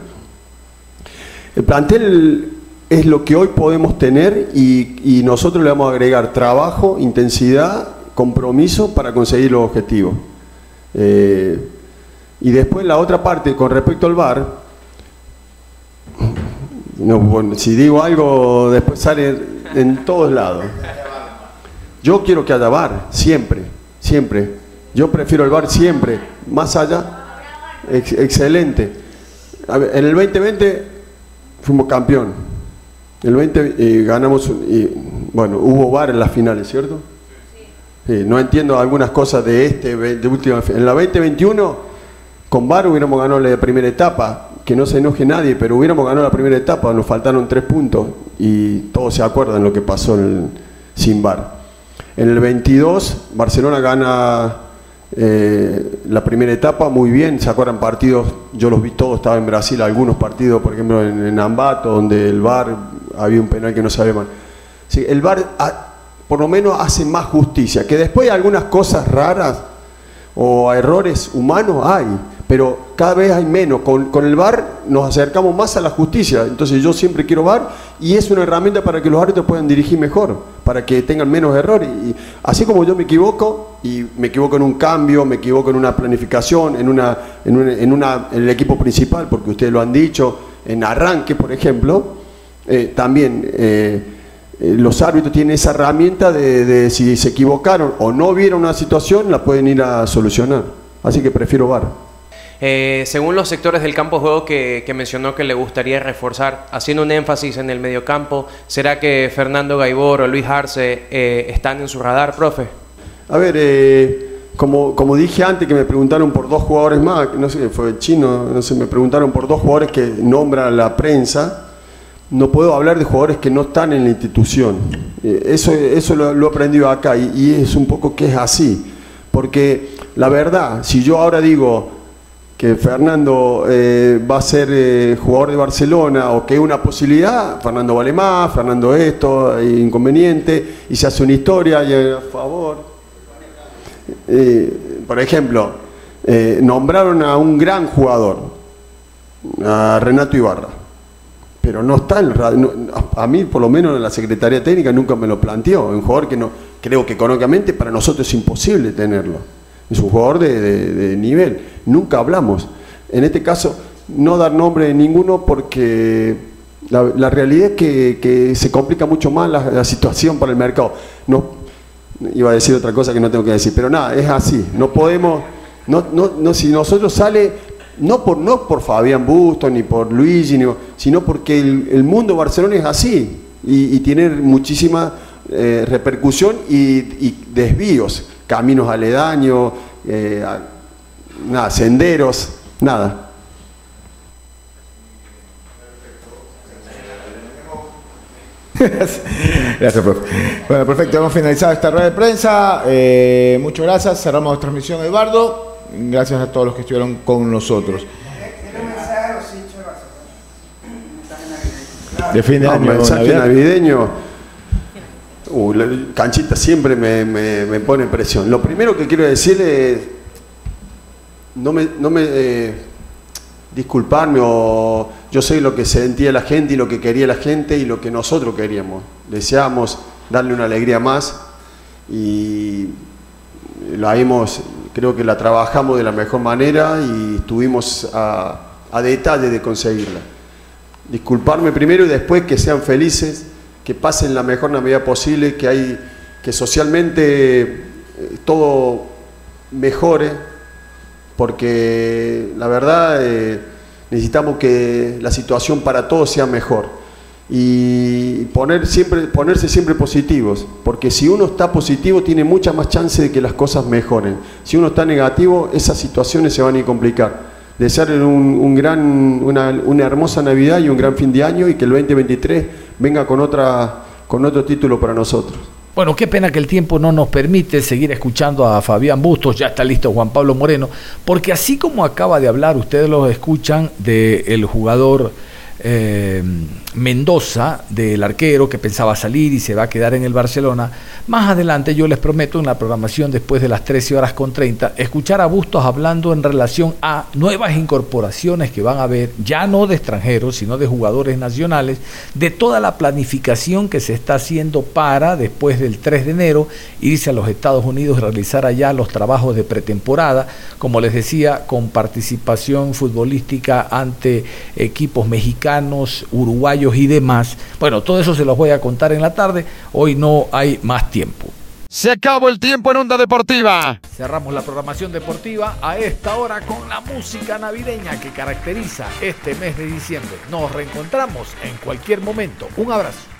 El plantel es lo que hoy podemos tener y nosotros le vamos a agregar trabajo, intensidad, compromiso para conseguir los objetivos. Eh, y después la otra parte, con respecto al VAR, no, bueno, si digo algo, después sale en todos lados. Yo quiero que haya VAR, siempre, siempre. Yo prefiero el VAR siempre, más allá. Ex- excelente. En el 2020 fuimos campeón. El 20 eh, ganamos, y, bueno, hubo VAR en las finales, ¿cierto? Sí, no entiendo algunas cosas de este, de última. En la 2021, con VAR hubiéramos ganado la primera etapa, que no se enoje nadie, pero hubiéramos ganado la primera etapa, nos faltaron tres puntos y todos se acuerdan lo que pasó en- sin VAR. En el 22, Barcelona gana eh, la primera etapa muy bien, se acuerdan partidos, yo los vi todos, estaba en Brasil, algunos partidos, por ejemplo en, Ambato, donde el VAR había un penal que no sabía mal. Sí, el VAR ah, por lo menos hace más justicia, que después algunas cosas raras o errores humanos hay, pero cada vez hay menos. Con, con el VAR nos acercamos más a la justicia, entonces yo siempre quiero VAR y es una herramienta para que los árbitros puedan dirigir mejor, para que tengan menos errores. Y así como yo me equivoco, y me equivoco en un cambio, me equivoco en una planificación, en, una, en, una- en, una- el equipo principal, porque ustedes lo han dicho, en arranque, por ejemplo, eh, también eh, los árbitros tienen esa herramienta de, de si se equivocaron o no vieron una situación, la pueden ir a solucionar. Así que prefiero VAR. Eh, según los sectores del campo de juego que, que mencionó que le gustaría reforzar, haciendo un énfasis en el mediocampo, ¿será que Fernando Gaibor o Luis Arce eh, están en su radar, profe? A ver, eh, como, como dije antes que me preguntaron por dos jugadores más, no sé, fue el chino, no sé, me preguntaron por dos jugadores que nombra la prensa, no puedo hablar de jugadores que no están en la institución. Eh, Eso, eso lo, he aprendido acá y, es un poco que es así. Porque la verdad, si yo ahora digo que Fernando eh, va a ser eh, jugador de Barcelona o que es una posibilidad, Fernando vale más, Fernando esto, inconveniente, y se hace una historia y a favor. Por ejemplo, nombraron a un gran jugador, a Renato Ibarra, pero no está en no- a, mí, por lo menos, en la Secretaría Técnica nunca me lo planteó. Un jugador que no, creo que económicamente para nosotros es imposible tenerlo. Es un jugador de, de- de nivel. Nunca hablamos. En este caso, no dar nombre de ninguno porque la, la realidad es que, que se complica mucho más la, la situación para el mercado. No, iba a decir otra cosa que no tengo que decir, pero nada, es así. No podemos, no, no, no, si nosotros sale, no por, no por Fabián Busto ni por Luigi, ni- sino porque el, mundo Barcelona es así y, tiene muchísima eh, repercusión y, desvíos, caminos aledaños, eh, nada, senderos, nada. [LAUGHS] Gracias, profe. Bueno, perfecto, hemos finalizado esta rueda de prensa. Eh, muchas gracias, cerramos la transmisión, Eduardo. Gracias a todos los que estuvieron con nosotros. De fin de Ah, año. mensaje Navidad. navideño. Uh, la canchita siempre me, me- me pone presión. Lo primero que quiero decir es. No me. No me eh, disculparme o. Yo sé lo que sentía la gente y lo que quería la gente y lo que nosotros queríamos. Deseamos darle una alegría más y la hemos, creo que la trabajamos de la mejor manera y estuvimos a, a detalle de conseguirla. Disculparme primero y después que sean felices, que pasen la mejor Navidad posible, que hay que socialmente eh, todo mejore, porque la verdad eh, necesitamos que la situación para todos sea mejor y poner siempre, ponerse siempre positivos, porque si uno está positivo tiene mucha más chance de que las cosas mejoren. Si uno está negativo, esas situaciones se van a complicar. Desearle un, gran, una, una hermosa Navidad y un gran fin de año y que el 2023 venga con, otra, con otro título para nosotros. Bueno, qué pena que el tiempo no nos permite seguir escuchando a Fabián Bustos, ya está listo Juan Pablo Moreno, porque así como acaba de hablar, ustedes lo escuchan del jugador eh, Mendoza, del arquero que pensaba salir y se va a quedar en el Barcelona. Más adelante yo les prometo en la programación después de las 13 horas con 30 escuchar a Bustos hablando en relación a nuevas incorporaciones que van a haber, ya no de extranjeros, sino de jugadores nacionales, de toda la planificación que se está haciendo para después del 3 de enero irse a los Estados Unidos y realizar allá los trabajos de pretemporada, como les decía, con participación futbolística ante equipos mexicanos, uruguayos y demás. Bueno, todo eso se los voy a contar en la tarde. Hoy no hay más tiempo. Se acabó el tiempo en Onda Deportiva. Cerramos la programación deportiva a esta hora con la música navideña que caracteriza este mes de diciembre. Nos reencontramos en cualquier momento. Un abrazo.